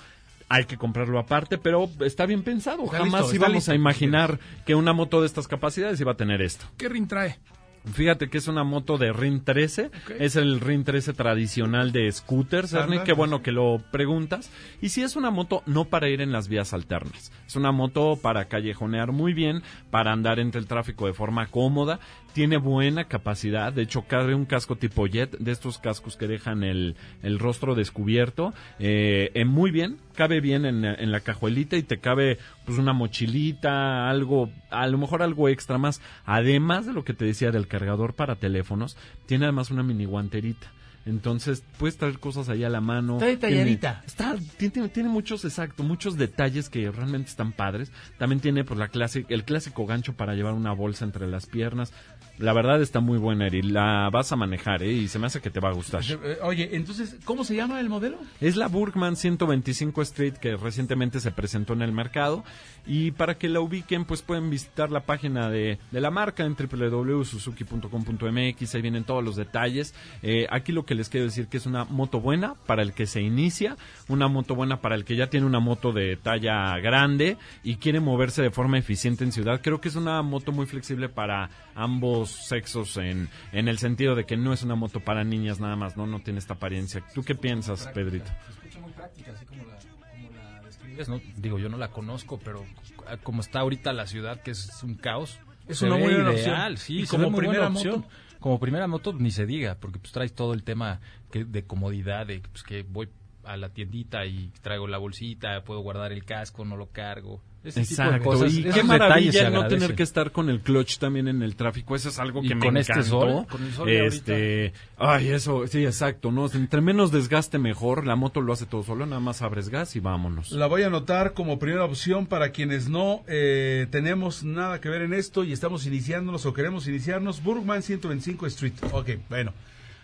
Hay que comprarlo aparte, pero está bien pensado. Está Jamás listo, íbamos listo. a imaginar que una moto de estas capacidades iba a tener esto. ¿Qué rin trae? Fíjate que es una moto de RIN 13, es el RIN 13 tradicional de scooters, Ernie, qué bueno que lo preguntas. Y si es una moto no para ir en las vías alternas, es una moto para callejonear muy bien, para andar entre el tráfico de forma cómoda, tiene buena capacidad, de hecho cabe un casco tipo jet, de estos cascos que dejan el, el rostro descubierto, eh, eh, muy bien, cabe bien en, en la cajuelita y te cabe pues una mochilita, algo, a lo mejor algo extra más. Además de lo que te decía del cargador para teléfonos, tiene además una mini guanterita. Entonces puedes traer cosas ahí a la mano. Está detalladita. Tiene, está, tiene, tiene muchos, exacto, muchos detalles que realmente están padres. También tiene pues la clase, el clásico gancho para llevar una bolsa entre las piernas. La verdad está muy buena, Eri. La vas a manejar, ¿eh? Y se me hace que te va a gustar. Eh, Oye, entonces, ¿cómo se llama el modelo? Es la Burgman 125 Street que recientemente se presentó en el mercado y para que la ubiquen pues pueden visitar la página de, de la marca en www.suzuki.com.mx, ahí vienen todos los detalles. Eh, aquí lo que les quiero decir que es una moto buena para el que se inicia, una moto buena para el que ya tiene una moto de talla grande y quiere moverse de forma eficiente en ciudad. Creo que es una moto muy flexible para ambos sexos en, en el sentido de que no es una moto para niñas nada más, no, no tiene esta apariencia. ¿Tú qué piensas, Pedrito? Se escucha muy práctica, así como la, como la describes. ¿no? Digo, yo no la conozco, pero c- como está ahorita la ciudad, que es un caos. Es se una ve muy buena ideal, opción. Sí, Y como primera buena opción. moto. Como primera moto, ni se diga, porque pues traes todo el tema que, de comodidad, de pues, que voy a la tiendita y traigo la bolsita, puedo guardar el casco, no lo cargo. Ese tipo de Exacto, cosas, y esos qué maravilla no tener que estar con el clutch también en el tráfico, eso es algo Y que me con este encantó. sol, con el sol este, ay, eso, sí, exacto, no, entre menos desgaste mejor, la moto lo hace todo solo, nada más abres gas y vámonos. La voy a anotar como primera opción para quienes no eh, tenemos nada que ver en esto y estamos iniciándonos o queremos iniciarnos. Burgman 125 Street. Ok, bueno.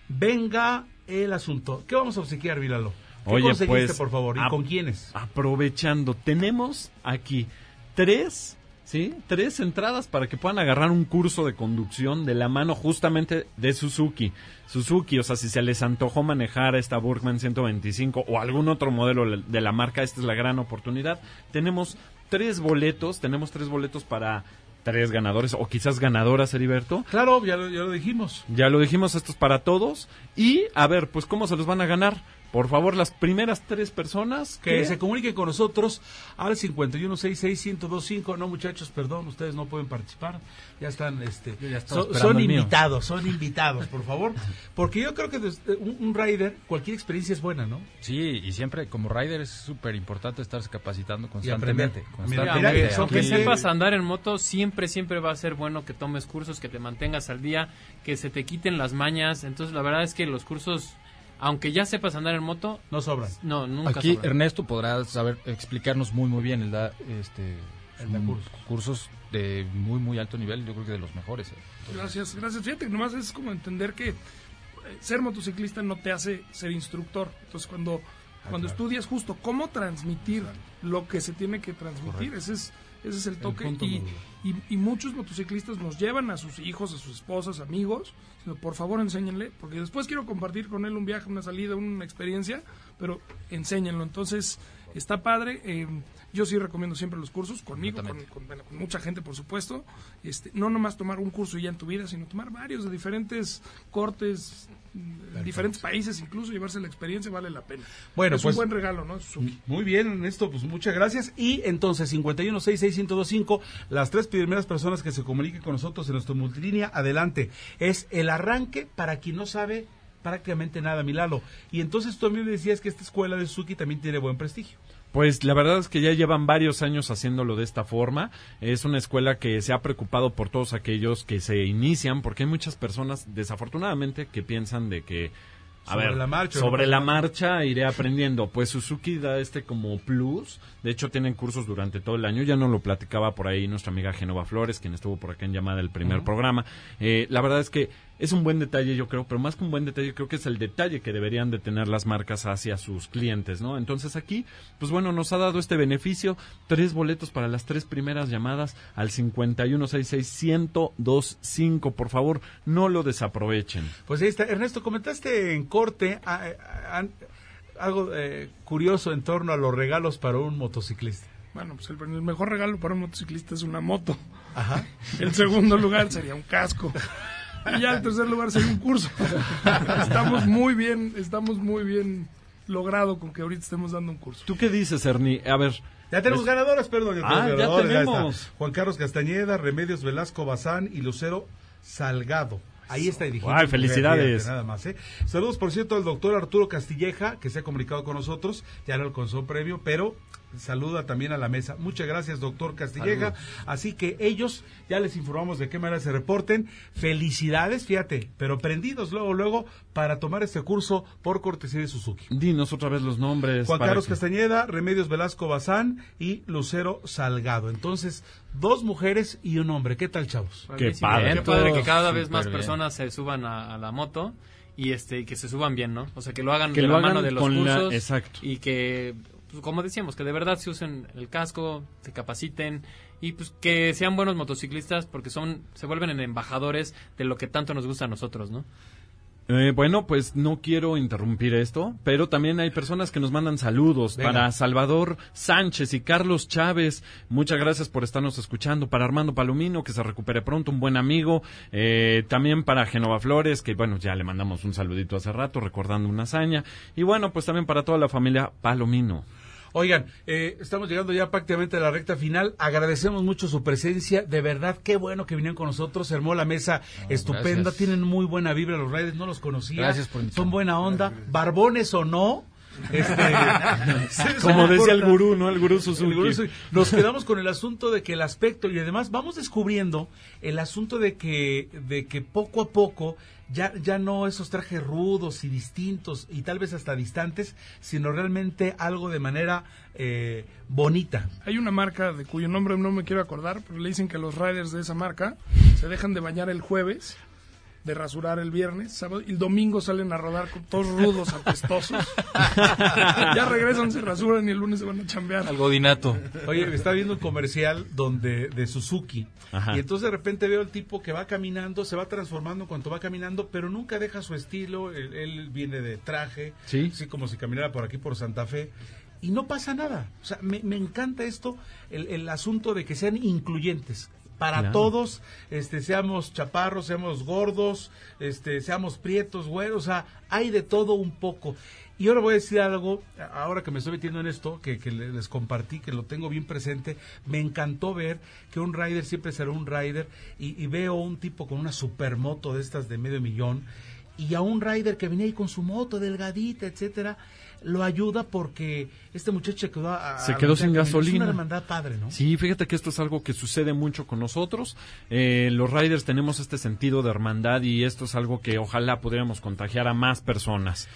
Venga el asunto. ¿Qué vamos a obsequiar, Vilalo? ¿Qué Oye, conseguiste, pues, por favor? ¿Y con quiénes? Aprovechando, tenemos aquí tres, ¿sí? Tres entradas para que puedan agarrar un curso de conducción de la mano justamente de Suzuki. Suzuki, o sea, si se les antojó manejar esta Burgman 125 o algún otro modelo de la marca, esta es la gran oportunidad. Tenemos tres boletos, tenemos tres boletos para tres ganadores o quizás ganadoras, Heriberto. Claro, ya lo, ya lo dijimos. Ya lo dijimos, esto es para todos. Y a ver, pues cómo se los van a ganar. Por favor, las primeras tres personas Que se comuniquen con nosotros al 51661025. No, muchachos, perdón, ustedes no pueden participar. Ya están, este, ya estaba son, invitados, son invitados, por favor. Porque yo creo que desde- un, un rider, cualquier experiencia es buena, ¿no? Sí, y siempre como rider es súper importante estarse capacitando constantemente. Mira, constantemente. mira, son Aunque Aquí- sepas andar en moto, siempre, siempre va a ser bueno que tomes cursos, que te mantengas al día, que se te quiten las mañas. Entonces, la verdad es que los cursos, aunque ya sepas andar en moto, no sobran. No, nunca Aquí sobran. Ernesto podrá saber explicarnos muy muy bien. Él da este un- cursos. cursos de muy muy alto nivel, yo creo que de los mejores. eh. Gracias, gracias. Fíjate que nomás es como entender que eh, ser motociclista no te hace ser instructor. Entonces, cuando, cuando estudias justo cómo transmitir lo que se tiene que transmitir, ese es, ese es el toque. y, y muchos motociclistas nos llevan a sus hijos, a sus esposas, amigos. sino, Por favor, enséñenle, porque después quiero compartir con él un viaje, una salida, una experiencia, pero enséñenlo. Entonces, está padre. eh, yo sí recomiendo siempre los cursos, conmigo, con, con- bueno, con mucha gente, por supuesto. Este, no nomás tomar un curso y ya en tu vida, sino tomar varios de diferentes cortes, en diferentes países, incluso llevarse la experiencia vale la pena. Bueno, es pues- un buen regalo, ¿no? Suzuki. Muy bien, Ernesto, pues muchas gracias. Y entonces, 51661025, las tres primeras personas que se comuniquen con nosotros en nuestra multilínea, adelante. Es el arranque para quien no sabe prácticamente nada, Milalo. Y entonces tú a mí me decías que esta escuela de Suzuki también tiene buen prestigio. Pues la verdad es que ya llevan varios años haciéndolo de esta forma. Es una escuela que se ha preocupado por todos aquellos que se inician, porque hay muchas personas, desafortunadamente, que piensan de que, a Sobre ver, la marcha, sobre ¿no? la marcha iré aprendiendo. Pues Suzuki da este como plus. De hecho, tienen cursos durante todo el año. Ya nos lo platicaba por ahí nuestra amiga Genova Flores, quien estuvo por acá en llamada el primer programa. Eh, la verdad es que es un buen detalle, yo creo, pero más que un buen detalle, creo que es el detalle que deberían de tener las marcas hacia sus clientes, ¿no? Entonces aquí, pues bueno, nos ha dado este beneficio, tres boletos para las tres primeras llamadas al 5166-1025, por favor, no lo desaprovechen. Pues ahí está. Ernesto, comentaste en corte ah, ah, algo eh, curioso en torno a los regalos para un motociclista. Bueno, pues el, el mejor regalo para un motociclista es una moto. Ajá. <laughs> El segundo lugar sería un casco. Y ya el tercer lugar sería un curso. <laughs> Estamos muy bien, estamos muy bien logrado con que ahorita estemos dando un curso. ¿Tú qué dices, Ernie? A ver. Ya tenemos pues- ganadores, perdón. ya Ah, tenemos ya tenemos. Juan Carlos Castañeda, Remedios Velasco Bazán y Lucero Salgado. Ahí está dirigiendo. Ay, felicidades. Nada más, ¿eh? Saludos, por cierto, al doctor Arturo Castilleja, que se ha comunicado con nosotros. Ya no alcanzó premio, pero saluda también a la mesa. Muchas gracias, doctor Castilleja. Así que ellos, ya les informamos de qué manera se reporten. Felicidades, fíjate, pero prendidos luego, luego, para tomar este curso por cortesía de Suzuki. Dinos otra vez los nombres. Juan Carlos que- Castañeda, Remedios Velasco Bazán y Lucero Salgado. Entonces, dos mujeres y un hombre. ¿Qué tal, chavos? Padrísimo. Qué padre que cada vez más bien. Personas se suban a, a la moto y este y que se suban bien, ¿no? O sea, que lo hagan Que de lo la hagan mano de los la- cursos exacto. y que pues, como decíamos, que de verdad se usen el casco, se capaciten y pues que sean buenos motociclistas porque son se vuelven en embajadores de lo que tanto nos gusta a nosotros, ¿no? Eh, bueno, pues no quiero interrumpir esto, pero también hay personas que nos mandan saludos Venga. para Salvador Sánchez y Carlos Chávez. Muchas gracias por estarnos escuchando. Para Armando Palomino, que se recupere pronto, un buen amigo. Eh, también para Genova Flores, que bueno, ya le mandamos un saludito hace rato, recordando una hazaña. Y bueno, pues también para toda la familia Palomino. Oigan, eh, estamos llegando ya prácticamente a la recta final. Agradecemos mucho su presencia. De verdad, qué bueno que vinieron con nosotros. Se armó la mesa estupenda. gracias. Tienen muy buena vibra los Raiders. No los conocía. Gracias por. Son buena onda. Barbones o no. Este, <laughs> <laughs> Como decía el gurú, ¿no? El gurú Suzuki. El gurú Suzuki. Nos quedamos con el asunto de que el aspecto y además vamos descubriendo el asunto de que de que poco a poco ya ya no esos trajes rudos y distintos y tal vez hasta distantes, sino realmente algo de manera eh, bonita. Hay una marca de cuyo nombre no me quiero acordar, pero le dicen que los riders de esa marca se dejan de bañar el jueves, de rasurar el viernes, sábado, y el domingo salen a rodar con todos rudos, apestosos. ya regresan, se rasuran y el lunes se van a chambear. Al godinato. Oye, me estaba viendo un comercial donde de Suzuki Ajá. y entonces de repente veo el tipo que va caminando, se va transformando en cuanto va caminando, pero nunca deja su estilo. Él, él viene de traje, Sí. así como si caminara por aquí por Santa Fe. Y no pasa nada. O sea, me, me encanta esto, el, el asunto de que sean incluyentes. Para Claro. todos, este, seamos chaparros, seamos gordos, este, seamos prietos, güeros, o sea, hay de todo un poco. Y ahora voy a decir algo, ahora que me estoy metiendo en esto, que, que le- les compartí, que lo tengo bien presente, me encantó ver que un rider siempre será un rider y, y veo un tipo con una supermoto de estas de medio millón y a un rider que venía ahí con su moto delgadita, etcétera, lo ayuda porque este muchacho se quedó, a- Se quedó sin camino. Es gasolina. una hermandad padre, ¿no? Sí, fíjate que esto es algo que sucede mucho con nosotros. Eh, los riders tenemos este sentido de hermandad y esto es algo que ojalá pudiéramos contagiar a más personas.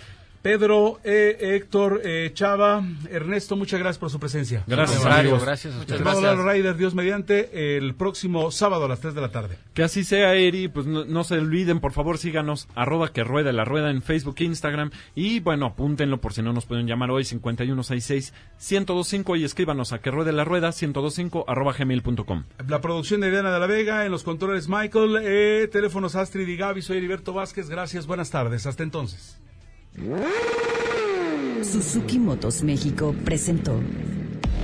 Pedro, eh, Héctor, eh, Chava, Ernesto, muchas gracias por su presencia. Gracias, amigos. gracias a ustedes. Vamos a Rider, Dios mediante, el próximo sábado a las 3 de la tarde. Que así sea, Eri. Pues no, no se olviden, por favor, síganos. Arroba que rueda la rueda en Facebook e Instagram. Y bueno, apúntenlo por si no nos pueden llamar hoy, 5166-1025. Y escríbanos a que ruede la rueda, 1025 arroba gmail.com. La producción de Diana de la Vega, en los controles Michael, eh, teléfonos Astrid y Gaby, soy Heriberto Vázquez, gracias, buenas tardes, hasta entonces. Suzuki Motos México presentó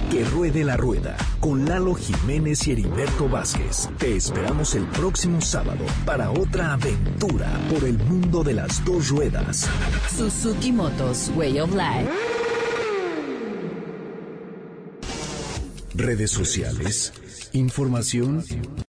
Que ruede la rueda con Lalo Jiménez y Heriberto Vázquez. Te esperamos el próximo sábado para otra aventura por el mundo de las dos ruedas. Suzuki Motos Way of Life. Redes sociales, información